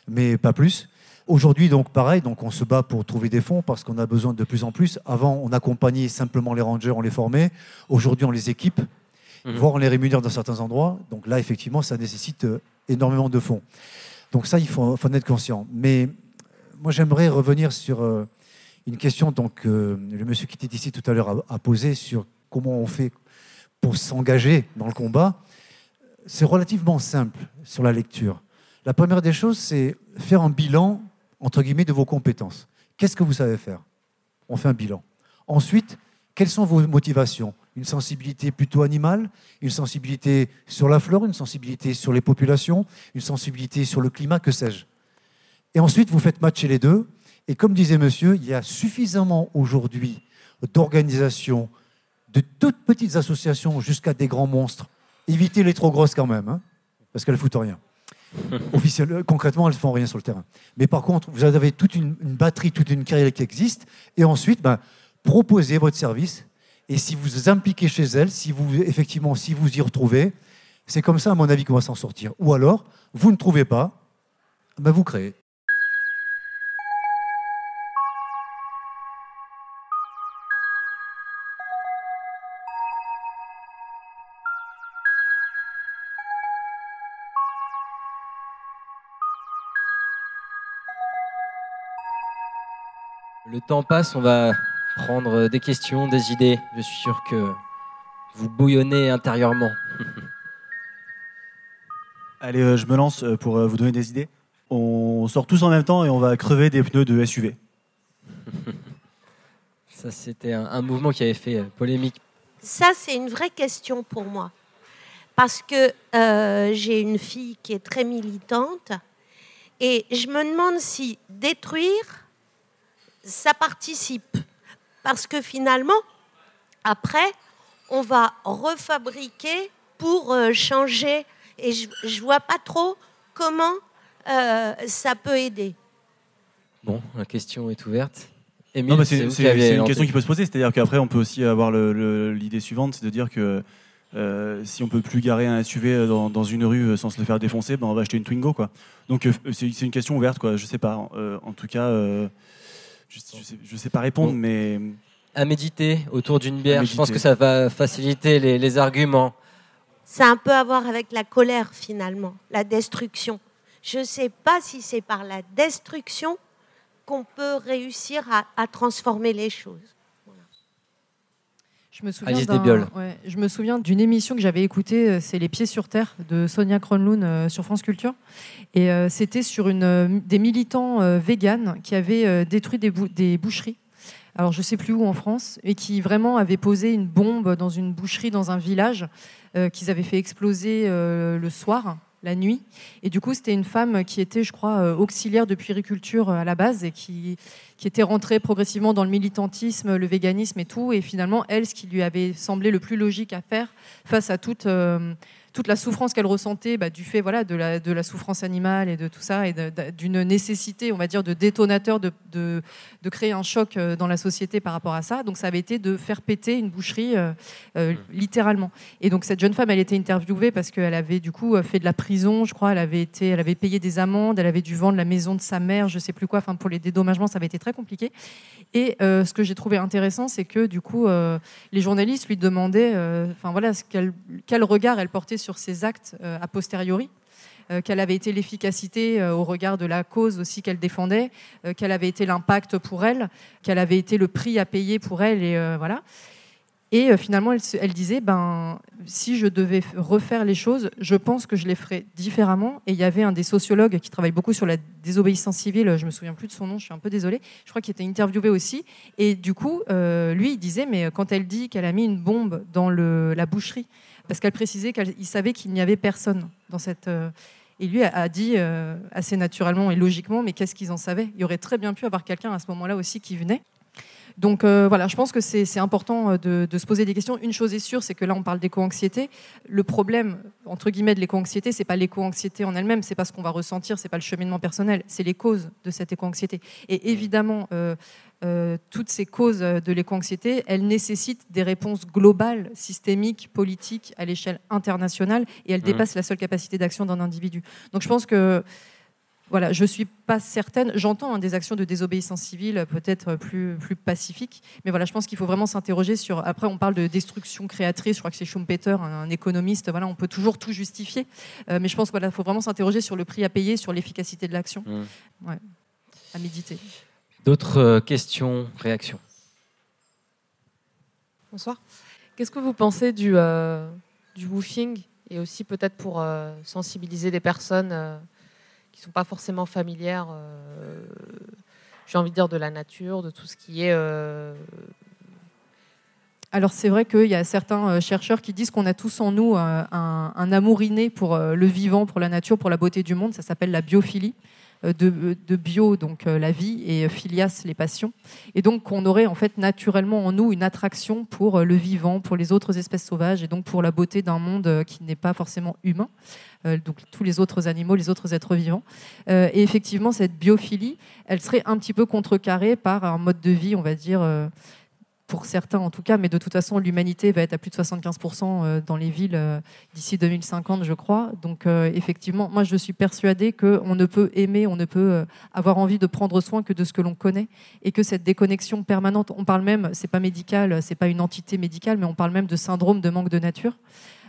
mais pas plus. Aujourd'hui, donc pareil, donc on se bat pour trouver des fonds parce qu'on a besoin de plus en plus. Avant, on accompagnait simplement les rangers, on les formait. Aujourd'hui, on les équipe, Mhm. voire on les rémunère dans certains endroits. Donc là, effectivement, ça nécessite euh, énormément de fonds. Donc ça, il faut, faut en être conscient. Mais moi, j'aimerais revenir sur euh, une question donc euh, le monsieur qui était ici tout à l'heure a, a posé sur comment on fait pour s'engager dans le combat. C'est relativement simple sur la lecture. La première des choses, c'est faire un bilan entre guillemets de vos compétences. Qu'est-ce que vous savez faire? On fait un bilan. Ensuite, quelles sont vos motivations? Une sensibilité plutôt animale, une sensibilité sur la flore, une sensibilité sur les populations, une sensibilité sur le climat, que sais-je Et ensuite, vous faites matcher les deux. Et comme disait monsieur, il y a suffisamment aujourd'hui d'organisations, de toutes petites associations jusqu'à des grands monstres. Évitez les trop grosses quand même, hein, parce qu'elles foutent rien. Officiellement, concrètement, elles ne font rien sur le terrain. Mais par contre, vous avez toute une, une batterie, toute une carrière qui existe. Et ensuite, ben, proposez votre service. Et si vous vous impliquez chez elles, si vous, effectivement, si vous y retrouvez, c'est comme ça, à mon avis, qu'on va s'en sortir. Ou alors, vous ne trouvez pas, ben, vous créez. Le temps passe, on va prendre des questions, des idées. Je suis sûr que vous bouillonnez intérieurement. Allez, euh, je me lance euh, pour euh, vous donner des idées. On sort tous en même temps et on va crever des pneus de SUV. Ça, c'était un, un mouvement qui avait fait polémique. Ça, c'est une vraie question pour moi. Parce que euh, j'ai une fille qui est très militante et je me demande si détruire, ça participe. Parce que finalement, après, on va refabriquer pour euh, changer. Et je ne vois pas trop comment euh, ça peut aider. Bon, la question est ouverte. Émile, Non, mais c'est une question qui peut se poser. C'est-à-dire qu'après, on peut aussi avoir le- le- l'idée suivante, c'est de dire que euh, si on peut plus garer un SUV dans, dans une rue sans se le faire défoncer, ben on va acheter une Twingo. Quoi. Donc c'est c'est une question ouverte. Quoi. Je sais pas. Euh, en tout cas, euh, je, je sais, je sais pas répondre, Bon. mais À méditer autour d'une bière, je pense que ça va faciliter les, les arguments. Ça a un peu à voir avec la colère finalement, la destruction. Je ne sais pas si c'est par la destruction qu'on peut réussir à, à transformer les choses. Je me souviens d'un- ouais, je me souviens d'une émission que j'avais écoutée, euh, c'est Les Pieds sur Terre de Sonia Kronlund euh, sur France Culture. Et euh, c'était sur une, euh, des militants véganes qui avaient détruit des, bou- des boucheries. Alors je sais plus où en France, et qui vraiment avaient posé une bombe dans une boucherie dans un village euh, qu'ils avaient fait exploser euh, le soir, la nuit. Et du coup, c'était une femme qui était, je crois, auxiliaire de puériculture à la base et qui, qui était rentrée progressivement dans le militantisme, le véganisme et tout. Et finalement, elle, ce qui lui avait semblé le plus logique à faire face à toute, euh, toute la souffrance qu'elle ressentait bah, du fait voilà, de, la, de la souffrance animale et de tout ça, et d'une nécessité, on va dire, de détonateur de, de, de créer un choc euh, dans la société par rapport à ça. Donc ça avait été de faire péter une boucherie, euh, euh, littéralement. Et donc cette jeune femme, elle était interviewée parce qu'elle avait du coup fait de la prison, je crois. Elle avait été, elle avait payé des amendes, elle avait dû vendre la maison de sa mère, je sais plus quoi. Enfin pour les dédommagements, ça avait été très compliqué. Et euh, ce que j'ai trouvé intéressant, c'est que du coup, euh, les journalistes lui demandaient, euh, enfin voilà, ce qu'elle- quel regard elle portait sur ses actes a posteriori. quelle avait été l'efficacité au regard de la cause aussi qu'elle défendait, quel avait été l'impact pour elle, quel avait été le prix à payer pour elle, et voilà. Et euh, finalement, elle, disait, ben, si je devais refaire les choses, je pense que je les ferais différemment. Et il y avait un des sociologues qui travaille beaucoup sur la désobéissance civile, je me souviens plus de son nom, je suis un peu désolée, je crois qu'il était interviewé aussi. Et du coup, euh, lui, il disait, mais quand elle dit qu'elle a mis une bombe dans la boucherie, parce qu'elle précisait qu'il savait qu'il n'y avait personne dans cette... euh, et lui a, dit assez naturellement et logiquement, mais qu'est-ce qu'ils en savaient? Il y aurait très bien pu avoir quelqu'un à ce moment-là aussi qui venait. Donc euh, voilà, je pense que c'est important euh, de, de, se poser des questions. Une chose est sûre, c'est que là, on parle d'éco-anxiété. Le problème, entre guillemets, de l'éco-anxiété, c'est pas l'éco-anxiété en elle-même, c'est pas ce qu'on va ressentir, c'est pas le cheminement personnel, c'est les causes de cette éco-anxiété. Et évidemment, euh, euh, toutes ces causes de l'éco-anxiété, elles nécessitent des réponses globales, systémiques, politiques, à l'échelle internationale, et elles mmh. dépassent la seule capacité d'action d'un individu. Donc je pense que voilà, je ne suis pas certaine. J'entends hein, des actions de désobéissance civile peut-être plus, plus pacifiques, mais voilà, je pense qu'il faut vraiment s'interroger sur. Après, on parle de destruction créatrice. Je crois que c'est Schumpeter, un, économiste. Voilà, on peut toujours tout justifier, euh, mais je pense qu'il voilà, faut vraiment s'interroger sur le prix à payer, sur l'efficacité de l'action. Mmh. à méditer. D'autres euh, questions, réactions? Bonsoir. Qu'est-ce que vous pensez du, euh, du woofing et aussi peut-être pour sensibiliser des personnes qui ne sont pas forcément familières, euh, j'ai envie de dire, de la nature, de tout ce qui est... Euh, alors c'est vrai qu'il y a certains euh, chercheurs qui disent qu'on a tous en nous un, un, amour inné pour le vivant, pour la nature, pour la beauté du monde. Ça s'appelle la biophilie. Euh, de, bio, donc euh, la vie, et filias, les passions. Et donc, on aurait en fait naturellement en nous une attraction pour euh, le vivant, pour les autres espèces sauvages, et donc pour la beauté d'un monde qui n'est pas forcément humain. donc tous les autres animaux, les autres êtres vivants. et effectivement, cette biophilie, elle serait un petit peu contrecarrée par un mode de vie, on va dire, pour certains en tout cas, mais de toute façon, l'humanité va être à plus de 75% euh, dans les villes euh, d'ici 2050, je crois. Donc, euh, effectivement, moi, je suis persuadée qu'on ne peut aimer, on ne peut avoir envie de prendre soin que de ce que l'on connaît, et que cette déconnexion permanente, on parle même, c'est pas médical, c'est pas une entité médicale, mais on parle même de syndrome de manque de nature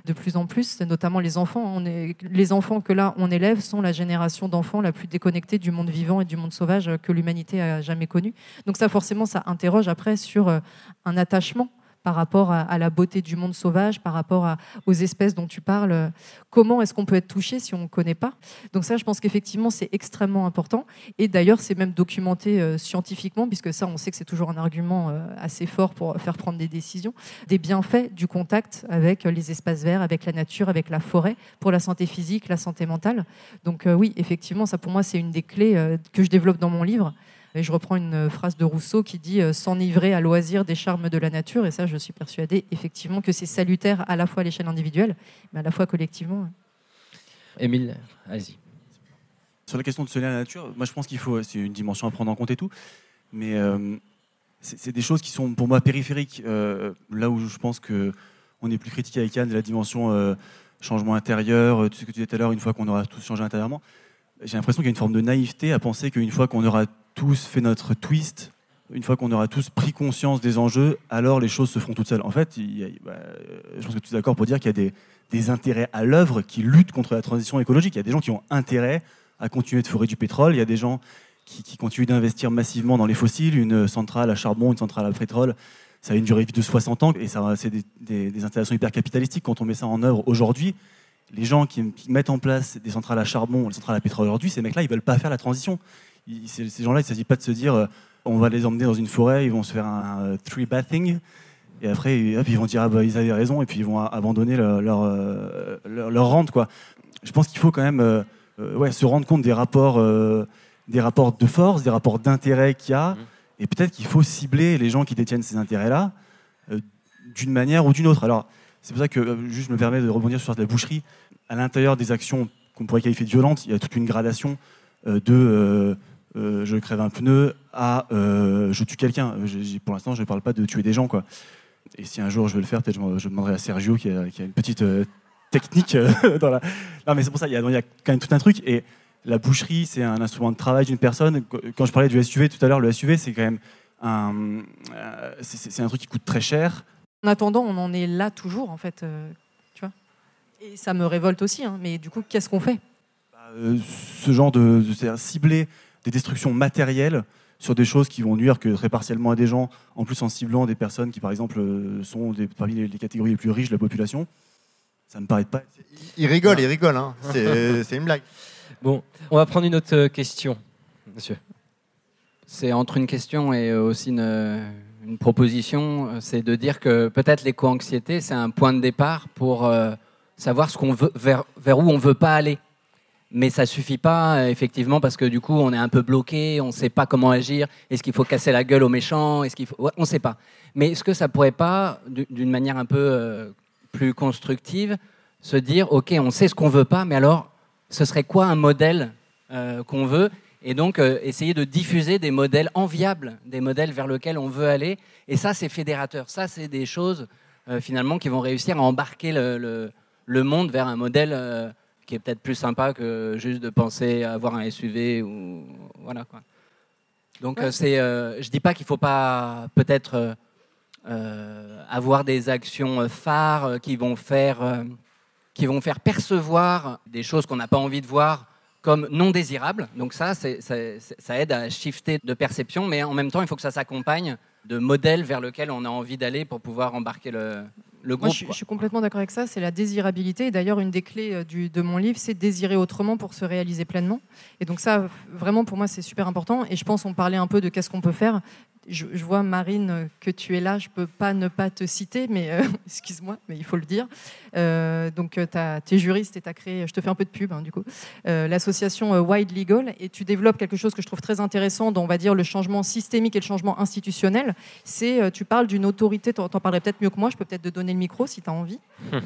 de plus en plus, notamment les enfants. Les enfants que là on élève sont la génération d'enfants la plus déconnectée du monde vivant et du monde sauvage que l'humanité a jamais connu. Donc ça, forcément, ça interroge après sur euh, un attachement par rapport à, la beauté du monde sauvage, par rapport aux espèces dont tu parles. Comment est-ce qu'on peut être touché si on ne connaît pas? Donc ça, je pense qu'effectivement, c'est extrêmement important. Et d'ailleurs, c'est même documenté euh, scientifiquement, puisque ça, on sait que c'est toujours un argument euh, assez fort pour faire prendre des décisions, des bienfaits du contact avec les espaces verts, avec la nature, avec la forêt, pour la santé physique, la santé mentale. Donc euh, oui, effectivement, ça pour moi, c'est une des clés que je développe dans mon livre. Et je reprends une phrase de Rousseau qui dit euh, s'enivrer à loisir des charmes de la nature. Et ça, je suis persuadée effectivement que c'est salutaire à la fois à l'échelle individuelle, mais à la fois collectivement. Émile, vas-y. Sur la question de se lier à la nature, moi je pense qu'il faut, c'est une dimension à prendre en compte et tout, mais euh, c'est des choses qui sont pour moi périphériques. Euh, là où je pense que on est plus critique avec Yann de la dimension changement intérieur, tout ce que tu disais tout à l'heure, une fois qu'on aura tous changé intérieurement, j'ai l'impression qu'il y a une forme de naïveté à penser qu'une fois qu'on aura tous fait notre twist, une fois qu'on aura tous pris conscience des enjeux, alors les choses se feront toutes seules. En fait, bah, je pense que tu es d'accord pour dire qu'il y a des, intérêts à l'œuvre qui luttent contre la transition écologique. Il y a des gens qui ont intérêt à continuer de forer du pétrole, il y a des gens qui, continuent d'investir massivement dans les fossiles, une centrale à charbon, une centrale à pétrole. Ça a une durée de vie de 60 ans et c'est des, des, installations hyper capitalistiques. Quand on met ça en œuvre aujourd'hui, les gens qui, mettent en place des centrales à charbon, des centrales à pétrole aujourd'hui, ces mecs-là, ils veulent pas faire la transition ces gens-là, il ne s'agit pas de se dire euh, on va les emmener dans une forêt, ils vont se faire un, tree bathing, et après ils vont dire ah bah, ils avaient raison, et puis ils vont abandonner leur, euh, leur, leur, rente. Quoi. Je pense qu'il faut quand même euh, ouais, se rendre compte des rapports, des rapports de force, des rapports d'intérêt qu'il y a, mmh. et peut-être qu'il faut cibler les gens qui détiennent ces intérêts-là d'une manière ou d'une autre. Alors, c'est pour ça que, juste me permet de rebondir sur la boucherie, à l'intérieur des actions qu'on pourrait qualifier de violentes, il y a toute une gradation de euh, je crève un pneu à euh, je tue quelqu'un. Pour l'instant, je ne parle pas de tuer des gens. Quoi. Et si un jour je veux le faire, peut-être je, je demanderai à Sergio qui a, une petite euh, technique dans la. Non, mais c'est pour ça, il y, a, il y, a, quand même tout un truc. Et la boucherie, c'est un instrument de travail d'une personne. Quand je parlais du SUV tout à l'heure, le SUV, c'est quand même un, c'est, un truc qui coûte très cher. En attendant, on en est là toujours, en fait. tu vois Et ça me révolte aussi. Hein, mais du coup, qu'est-ce qu'on fait? Bah, Ce genre de, de cibler des destructions matérielles sur des choses qui vont nuire que très partiellement à des gens, en plus en ciblant des personnes qui, par exemple, euh, sont des, parmi les, catégories les plus riches de la population. Ça me paraît pas. Il rigole, il rigole. Hein. C'est une blague. Bon, on va prendre une autre euh, question, monsieur. C'est entre une question et euh, aussi une, proposition. C'est de dire que peut-être l'éco-anxiété, c'est un point de départ pour savoir ce qu'on veut, vers, vers où on veut pas aller. Mais ça suffit pas, euh, effectivement, parce que du coup, on est un peu bloqué, on ne sait pas comment agir. Est-ce qu'il faut casser la gueule aux méchants? Est-ce qu'il faut... On ne sait pas. Mais est-ce que ça pourrait pas, du- d'une manière un peu euh, plus constructive, se dire, OK, on sait ce qu'on veut pas, mais alors, ce serait quoi un modèle euh, qu'on veut? Et donc, essayer de diffuser des modèles enviables, des modèles vers lesquels on veut aller. Et ça, c'est fédérateur. Ça, c'est des choses, finalement, qui vont réussir à embarquer le, monde vers un modèle qui est peut-être plus sympa que juste de penser à avoir un SUV ou voilà quoi. Donc Ouais. euh, c'est, euh, je dis pas qu'il faut pas peut-être euh, avoir des actions phares qui vont faire euh, qui vont faire percevoir des choses qu'on n'a pas envie de voir comme non désirables. Donc ça, c'est- c'est- ça aide à shifter de perception, mais en même temps, il faut que ça s'accompagne de modèles vers lesquels on a envie d'aller pour pouvoir embarquer le, le Moi, groupe. je, suis- quoi. je suis complètement d'accord avec ça. C'est la désirabilité. Et D'ailleurs, une des clés euh, du- de mon livre, c'est désirer autrement pour se réaliser pleinement. Et donc ça, vraiment, pour moi, c'est super important. Et je pense, on parlait un peu de qu'est-ce qu'on peut faire. Je, je vois, Marine, euh, que tu es là. Je peux pas ne pas te citer, mais euh, excuse-moi, mais il faut le dire. Euh, donc, tu es juriste et tu as créé, je te fais un peu de pub, hein, du coup, euh, l'association euh, Wide Legal. Et tu développes quelque chose que je trouve très intéressant dans, on va dire, le changement systémique et le changement institutionnel. C'est, euh, tu parles d'une autorité, tu en parlerais peut-être mieux que moi, je peux peut-être te donner le micro si tu as envie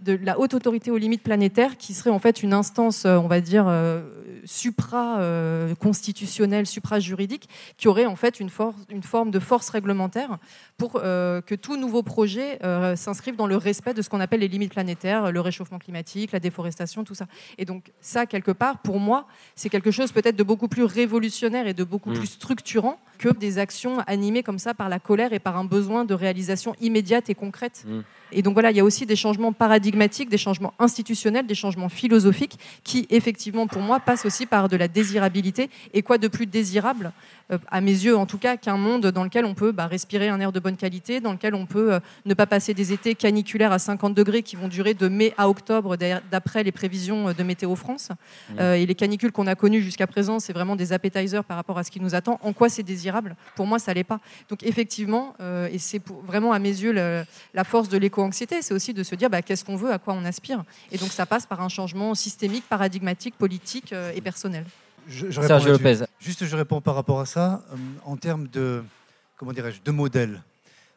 de la haute autorité aux limites planétaires, qui serait en fait une instance, euh, on va dire, euh, supra-constitutionnelle, supra-juridique, qui aurait en fait une, force, une forme de force réglementaire pour euh, que tout nouveau projet euh, s'inscrive dans le respect de ce qu'on appelle les limites planétaires, le réchauffement climatique, la déforestation, tout ça. Et donc ça, quelque part, pour moi, c'est quelque chose peut-être de beaucoup plus révolutionnaire et de beaucoup Mm. plus structurant que des actions animées comme ça par la colère et par un besoin de réalisation immédiate et concrète. Mm. Et donc voilà, il y a aussi des changements paradigmatiques, des changements institutionnels, des changements philosophiques qui, effectivement, pour moi, passent aussi par de la désirabilité. Et quoi de plus désirable, à mes yeux en tout cas, qu'un monde dans lequel on peut bah, respirer un air de bonne qualité, dans lequel on peut euh, ne pas passer des étés caniculaires à 50 degrés qui vont durer de mai à octobre, d'a- d'après les prévisions euh, de Météo France. Euh, et les canicules qu'on a connues jusqu'à présent, c'est vraiment des appetizers par rapport à ce qui nous attend. En quoi c'est désirable? Pour moi, ça l'est pas. Donc effectivement, euh, et c'est vraiment à mes yeux le- la force de l'éco-anxiété, c'est aussi de se dire bah, qu'est-ce qu'on veut, à quoi on aspire? Et donc ça passe par un changement systémique, paradigmatique, politique euh, et personnel. Je, je Sergio. Lopez. Juste, je réponds par rapport à ça, euh, en termes de, comment dirais-je, de modèle.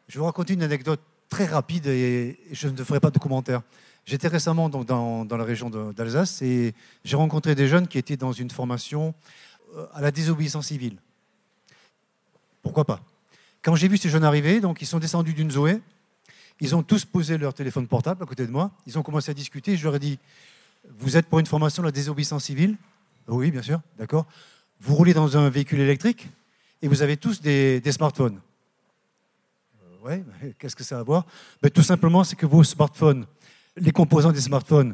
Je vais vous raconter une anecdote très rapide et, je ne ferai pas de commentaire. J'étais récemment donc, dans, dans la région d'Alsace et j'ai rencontré des jeunes qui étaient dans une formation euh, à la désobéissance civile. Pourquoi pas? Quand j'ai vu ces jeunes arriver, donc ils sont descendus d'une Zoé, ils ont tous posé leur téléphone portable à côté de moi, ils ont commencé à discuter, je leur ai dit, vous êtes pour une formation de la désobéissance civile Oui, bien sûr, d'accord. Vous roulez dans un véhicule électrique et vous avez tous des, des smartphones. Oui, qu'est-ce que ça a à voir? Ben, Tout simplement, c'est que vos smartphones, les composants des smartphones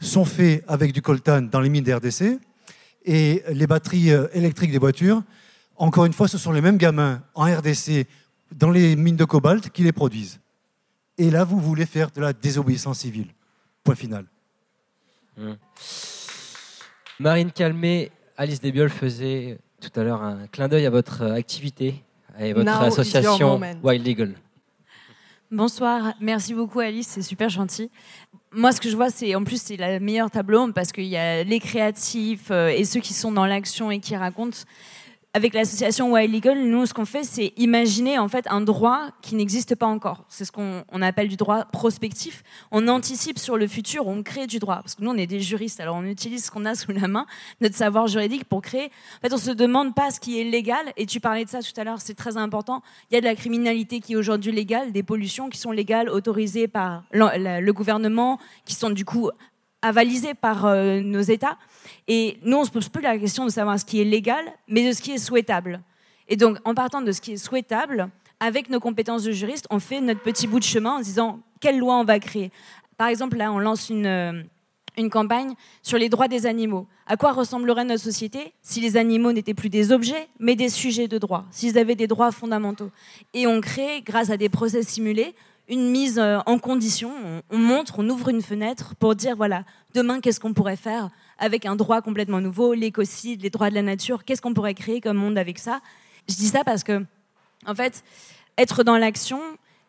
sont faits avec du coltan dans les mines de RDC et les batteries euh, électriques des voitures, encore une fois, ce sont les mêmes gamins en RDC dans les mines de cobalt qui les produisent. Et là, vous voulez faire de la désobéissance civile. Point final. Marine Calmé, Alice Desbioles faisait tout à l'heure un clin d'œil à votre activité et votre Now association. Wild Legal. Bonsoir, merci beaucoup Alice, c'est super gentil. Moi, ce que je vois, c'est en plus c'est la meilleure table ronde parce qu'il y a les créatifs euh, et ceux qui sont dans l'action et qui racontent. Avec l'association Wild Legal, nous, ce qu'on fait, c'est imaginer en fait un droit qui n'existe pas encore. C'est ce qu'on on appelle du droit prospectif. On anticipe sur le futur, on crée du droit. Parce que nous, on est des juristes, alors on utilise ce qu'on a sous la main, notre savoir juridique pour créer. En fait, on se demande pas ce qui est légal. Et tu parlais de ça tout à l'heure, c'est très important. Il y a de la criminalité qui est aujourd'hui légale, des pollutions qui sont légales, autorisées par le gouvernement, qui sont du coup avalisées par euh, nos États. Et nous, on se pose plus la question de savoir ce qui est légal, mais de ce qui est souhaitable. Et donc, en partant de ce qui est souhaitable, avec nos compétences de juriste, on fait notre petit bout de chemin en disant quelle loi on va créer? Par exemple, là, on lance une, euh, une campagne sur les droits des animaux. À quoi ressemblerait notre société si les animaux n'étaient plus des objets, mais des sujets de droit, s'ils avaient des droits fondamentaux? Et on crée, grâce à des procès simulés, une mise euh, en condition. On, on montre, on ouvre une fenêtre pour dire voilà, demain, qu'est-ce qu'on pourrait faire avec un droit complètement nouveau, l'écocide, les droits de la nature, qu'est-ce qu'on pourrait créer comme monde avec ça? Je dis ça parce que, en fait, être dans l'action,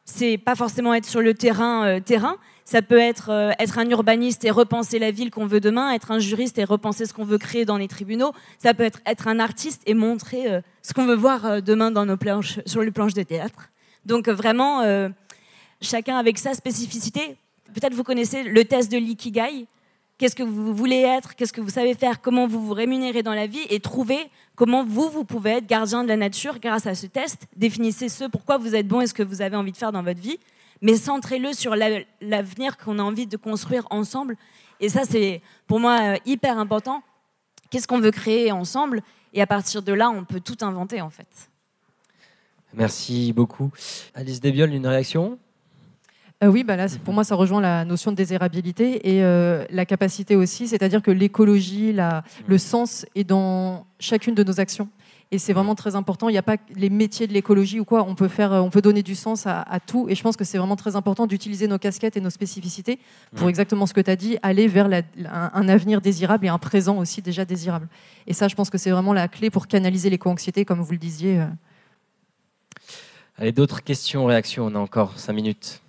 c'est pas forcément être sur le terrain, euh, terrain, Ça peut être euh, être un urbaniste et repenser la ville qu'on veut demain, être un juriste et repenser ce qu'on veut créer dans les tribunaux. Ça peut être être un artiste et montrer euh, ce qu'on veut voir demain dans nos planches, sur les planches de théâtre. Donc vraiment, chacun avec sa spécificité. Peut-être vous connaissez le test de l'ikigai. Qu'est-ce que vous voulez être? Qu'est-ce que vous savez faire? Comment vous vous rémunérez dans la vie? Et trouver comment vous, vous pouvez être gardien de la nature grâce à ce test. Définissez ce pourquoi vous êtes bon et ce que vous avez envie de faire dans votre vie. Mais centrez-le sur la- l'avenir qu'on a envie de construire ensemble. Et ça, c'est pour moi euh, hyper important. Qu'est-ce qu'on veut créer ensemble? Et à partir de là, on peut tout inventer en fait. Merci beaucoup. Alice Desbioles, une réaction? Euh, oui, bah là, pour moi, ça rejoint la notion de désirabilité et euh, la capacité aussi, c'est-à-dire que l'écologie, la- le sens est dans chacune de nos actions. Et c'est vraiment très important. Il n'y a pas les métiers de l'écologie ou quoi. On peut faire, on peut donner du sens à, à tout. Et je pense que c'est vraiment très important d'utiliser nos casquettes et nos spécificités pour Mm. exactement ce que tu as dit, aller vers la- un, un avenir désirable et un présent aussi déjà désirable. Et ça, je pense que c'est vraiment la clé pour canaliser l'éco-anxiété, comme vous le disiez. euh. Allez, d'autres questions, réactions? On a encore 5 minutes.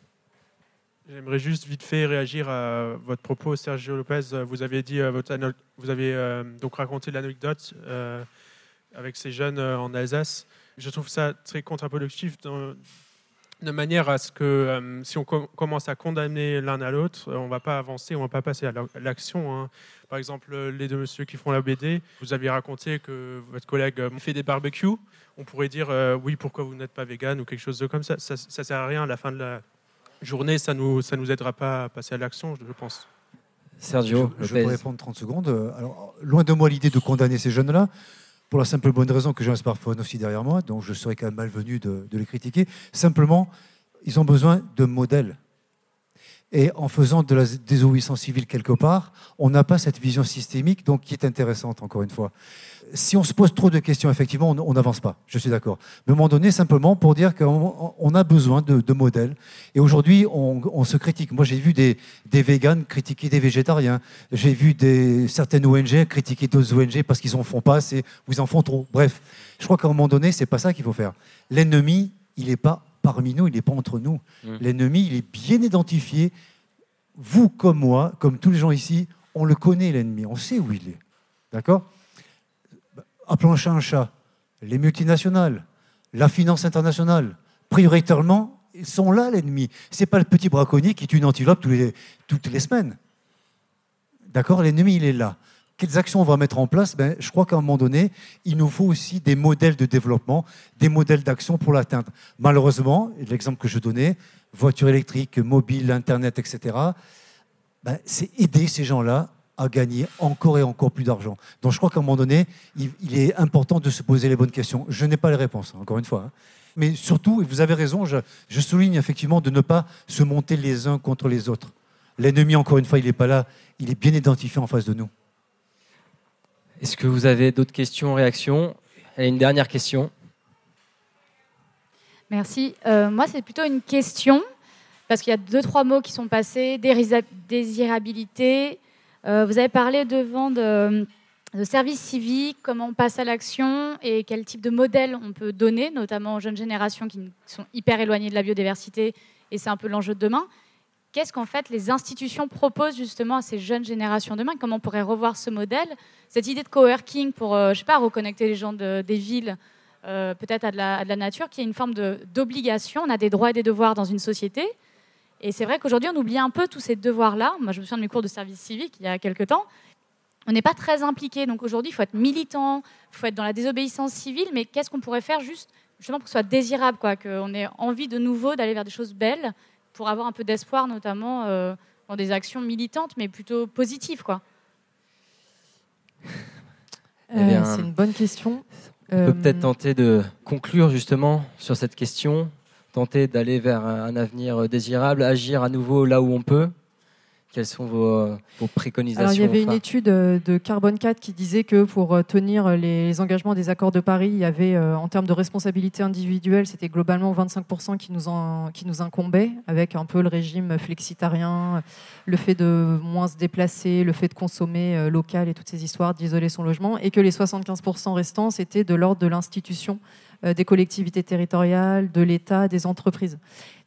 J'aimerais juste vite fait réagir à votre propos, Sergio Lopez. Vous avez dit, euh, vous avez euh, donc raconté l'anecdote euh, avec ces jeunes en Alsace. Je trouve ça très contre-productif de manière à ce que si on com- commence à condamner l'un à l'autre, on ne va pas avancer, on ne va pas passer à la- à l'action. hein. Par exemple, les deux messieurs qui font la BD, vous aviez raconté que votre collègue fait des barbecues. On pourrait dire oui, pourquoi vous n'êtes pas vegan? ou quelque chose comme ça. Ça ne sert à rien à la fin de la journée, ça nous, ça nous aidera pas à passer à l'action, je pense. Sergio Je, je peux répondre 30 secondes. Alors, loin de moi l'idée de condamner ces jeunes-là, pour la simple bonne raison que j'ai un smartphone aussi derrière moi, donc je serais quand même malvenu de, de les critiquer. Simplement, ils ont besoin de modèles. Et en faisant de la désobéissance civile quelque part, on n'a pas cette vision systémique, donc qui est intéressante, encore une fois. Si on se pose trop de questions, effectivement, on n'avance pas, je suis d'accord. Mais à un moment donné, simplement pour dire qu'on on a besoin de, de modèles. Et aujourd'hui, on, on se critique. Moi, j'ai vu des, des véganes critiquer des végétariens. J'ai vu des, certaines ONG critiquer d'autres ONG parce qu'ils en font pas assez ou ils en font trop. Bref, je crois qu'à un moment donné, c'est pas ça qu'il faut faire. L'ennemi, il n'est pas parmi nous, il n'est pas entre nous. Mm. L'ennemi, il est bien identifié. Vous comme moi, comme tous les gens ici, on le connaît, l'ennemi. On sait où il est. D'accord? Appelons un chat un chat. Les multinationales, la finance internationale, prioritairement, ils sont là, l'ennemi. Ce n'est pas le petit braconnier qui tue une antilope toutes les semaines. D'accord L'ennemi, il est là. Quelles actions on va mettre en place? Ben, Je crois qu'à un moment donné, il nous faut aussi des modèles de développement, des modèles d'action pour l'atteindre. Malheureusement, l'exemple que je donnais, voiture électrique, mobile, Internet, etc., ben, c'est aider ces gens-là à gagner encore et encore plus d'argent. Donc je crois qu'à un moment donné, il, il est important de se poser les bonnes questions. Je n'ai pas les réponses, encore une fois. hein. Mais surtout, et vous avez raison, je, je souligne effectivement de ne pas se monter les uns contre les autres. L'ennemi, encore une fois, il n'est pas là, il est bien identifié en face de nous. Est-ce que vous avez d'autres questions, réactions? Une dernière question. Merci. Euh, moi, c'est plutôt une question, parce qu'il y a deux, trois mots qui sont passés. Désirabilité. Euh, vous avez parlé devant de, service civique, comment on passe à l'action et quel type de modèle on peut donner, notamment aux jeunes générations qui sont hyper éloignées de la biodiversité, et c'est un peu l'enjeu de demain. Qu'est-ce qu'en fait les institutions proposent justement à ces jeunes générations demain? Comment on pourrait revoir ce modèle? Cette idée de coworking pour, euh, je sais pas, reconnecter les gens de- des villes euh, peut-être à, à de la nature, qui est une forme d'obligation. On a des droits et des devoirs dans une société. Et c'est vrai qu'aujourd'hui, on oublie un peu tous ces devoirs-là. Moi, je me souviens de mes cours de service civique il y a quelques temps. On n'est pas très impliqué. Donc aujourd'hui, il faut être militant, il faut être dans la désobéissance civile. Mais qu'est-ce qu'on pourrait faire juste justement pour que ce soit désirable, quoi, qu'on ait envie de nouveau d'aller vers des choses belles, pour avoir un peu d'espoir, notamment euh, dans des actions militantes, mais plutôt positives, quoi? Eh bien, Euh, c'est une bonne question. On Euh, peut peut-être tenter de conclure justement sur cette question, tenter d'aller vers un avenir désirable, agir à nouveau là où on peut. Quelles sont vos, vos préconisations Alors, il y avait une étude euh, de Carbone 4 qui disait que pour euh, tenir les engagements des accords de Paris, il y avait, euh, en termes de responsabilité individuelle, c'était globalement 25% qui nous, en- qui nous incombait, avec un peu le régime flexitarien, le fait de moins se déplacer, le fait de consommer euh, local et toutes ces histoires, d'isoler son logement, et que les 75% restants, c'était de l'ordre de l'institution, euh, des collectivités territoriales, de l'État, des entreprises.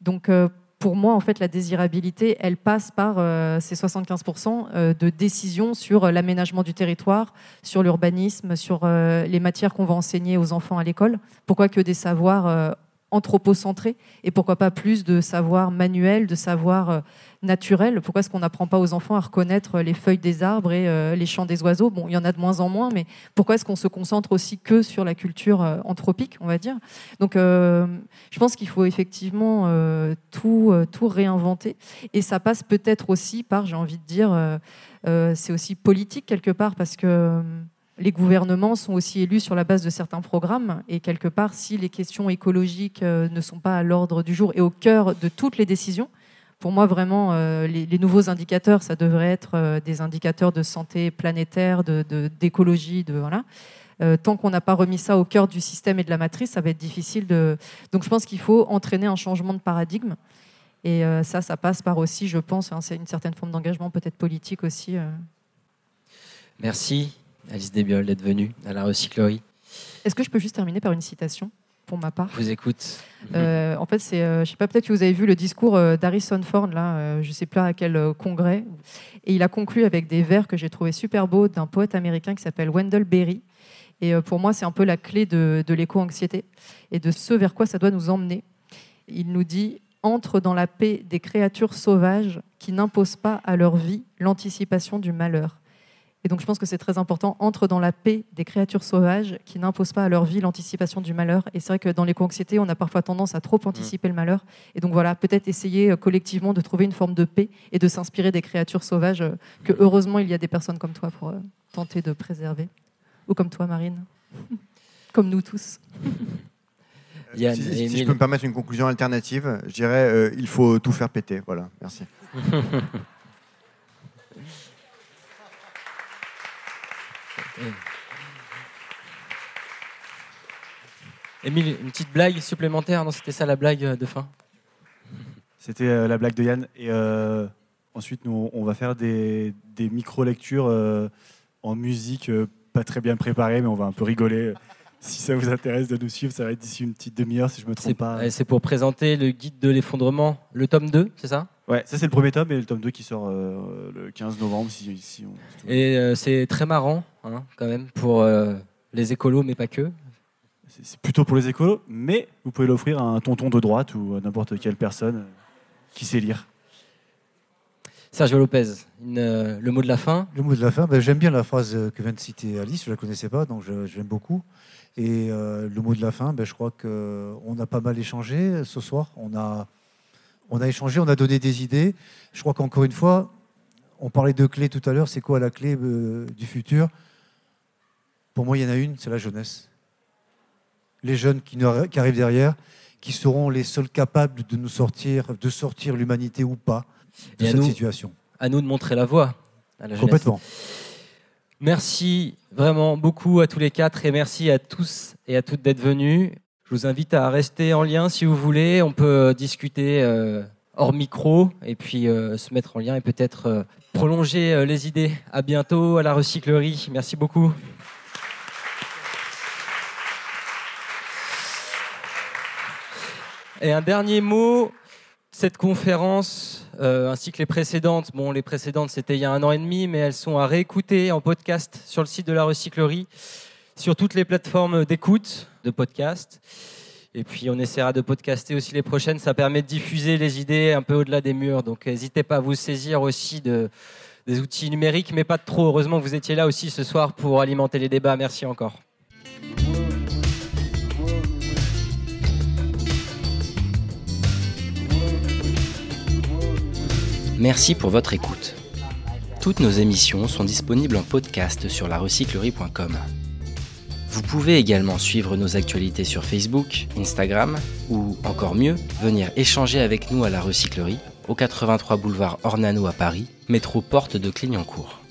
Donc, euh, pour moi, en fait, la désirabilité, elle passe par euh, ces 75% euh, de décisions sur l'aménagement du territoire, sur l'urbanisme, sur euh, les matières qu'on va enseigner aux enfants à l'école. Pourquoi que des savoirs anthropocentrés et pourquoi pas plus de savoirs manuels, de savoirs naturel. Pourquoi est-ce qu'on n'apprend pas aux enfants à reconnaître les feuilles des arbres et euh, les chants des oiseaux? Bon, il y en a de moins en moins, mais pourquoi est-ce qu'on se concentre aussi que sur la culture euh, anthropique, on va dire? Donc, euh, je pense qu'il faut effectivement tout, tout réinventer. Et ça passe peut-être aussi par, j'ai envie de dire, c'est aussi politique quelque part, parce que les gouvernements sont aussi élus sur la base de certains programmes. Et quelque part, si les questions écologiques ne sont pas à l'ordre du jour et au cœur de toutes les décisions, pour moi, vraiment, euh, les, nouveaux indicateurs, ça devrait être euh, des indicateurs de santé planétaire, d'écologie, de, voilà. Euh, tant qu'on n'a pas remis ça au cœur du système et de la matrice, ça va être difficile de. Donc, je pense qu'il faut entraîner un changement de paradigme. Et ça, ça passe par aussi, je pense, hein, c'est une certaine forme d'engagement, peut-être politique aussi. Merci, Alice Desbiol, d'être venue à la recyclerie. Est-ce que je peux juste terminer par une citation pour ma part. Je vous écoute. Euh, en fait, c'est, euh, je sais pas, peut-être que vous avez vu le discours euh, d'Harrison Ford, là, je sais pas à quel congrès, et il a conclu avec des vers que j'ai trouvé super beaux d'un poète américain qui s'appelle Wendell Berry. Et pour moi, c'est un peu la clé de, de l'éco-anxiété et de ce vers quoi ça doit nous emmener. Il nous dit entre dans la paix des créatures sauvages qui n'imposent pas à leur vie l'anticipation du malheur. Et donc je pense que c'est très important, entre dans la paix des créatures sauvages qui n'imposent pas à leur vie l'anticipation du malheur. Et c'est vrai que dans l'éco-anxiété, on a parfois tendance à trop anticiper le malheur. Et donc voilà, peut-être essayer euh, collectivement de trouver une forme de paix et de s'inspirer des créatures sauvages euh, que heureusement il y a des personnes comme toi pour euh, tenter de préserver. Ou comme toi, Marine. comme nous tous. si, je peux me permettre une conclusion alternative, je dirais il faut tout faire péter. Voilà, merci. Émile, une petite blague supplémentaire Non, c'était ça la blague de fin C'était euh, la blague de Yann. Et euh, ensuite, nous, on va faire des, micro-lectures euh, en musique, pas très bien préparées, mais on va un peu rigoler. Si ça vous intéresse de nous suivre, ça va être d'ici une petite demi-heure, si je me trompe pas. C'est pour présenter le guide de l'effondrement, le tome 2, c'est ça? Ouais, ça c'est le premier tome et le tome 2 qui sort le 15 novembre. Si, Et c'est très marrant, hein, quand même, pour les écolos, mais pas que c'est plutôt pour les écolos, mais vous pouvez l'offrir à un tonton de droite ou à n'importe quelle personne euh, qui sait lire. Sergio Lopez, euh, le mot de la fin Le mot de la fin, ben, j'aime bien la phrase que vient de citer Alice, je ne la connaissais pas, donc j'aime beaucoup. Et euh, le mot de la fin, ben, je crois qu'on a pas mal échangé ce soir. On a, on a échangé, on a donné des idées. Je crois qu'encore une fois, on parlait de clés tout à l'heure. C'est quoi la clé du futur? Pour moi, il y en a une, c'est la jeunesse les jeunes qui, arrivent derrière, qui seront les seuls capables de nous sortir, de sortir l'humanité ou pas de cette situation. À nous de montrer la voie. À la Complètement. Merci vraiment beaucoup à tous les quatre et merci à tous et à toutes d'être venus. Je vous invite à rester en lien si vous voulez. On peut discuter euh, hors micro et puis euh, se mettre en lien et peut-être euh, prolonger les idées. À bientôt à la recyclerie. Merci beaucoup. Et un dernier mot, cette conférence, ainsi que les précédentes, bon, les précédentes c'était il y a un an et demi, mais elles sont à réécouter en podcast sur le site de la recyclerie, sur toutes les plateformes d'écoute de podcast. Et puis on essaiera de podcaster aussi les prochaines, ça permet de diffuser les idées un peu au-delà des murs. Donc n'hésitez pas à vous saisir aussi de, des outils numériques, mais pas de trop. Heureusement que vous étiez là aussi ce soir pour alimenter les débats. Merci encore. Merci pour votre écoute. Toutes nos émissions sont disponibles en podcast sur larecyclerie.com. Vous pouvez également suivre nos actualités sur Facebook, Instagram ou, encore mieux, venir échanger avec nous à la recyclerie au 83 boulevard Ornano à Paris, métro porte de Clignancourt.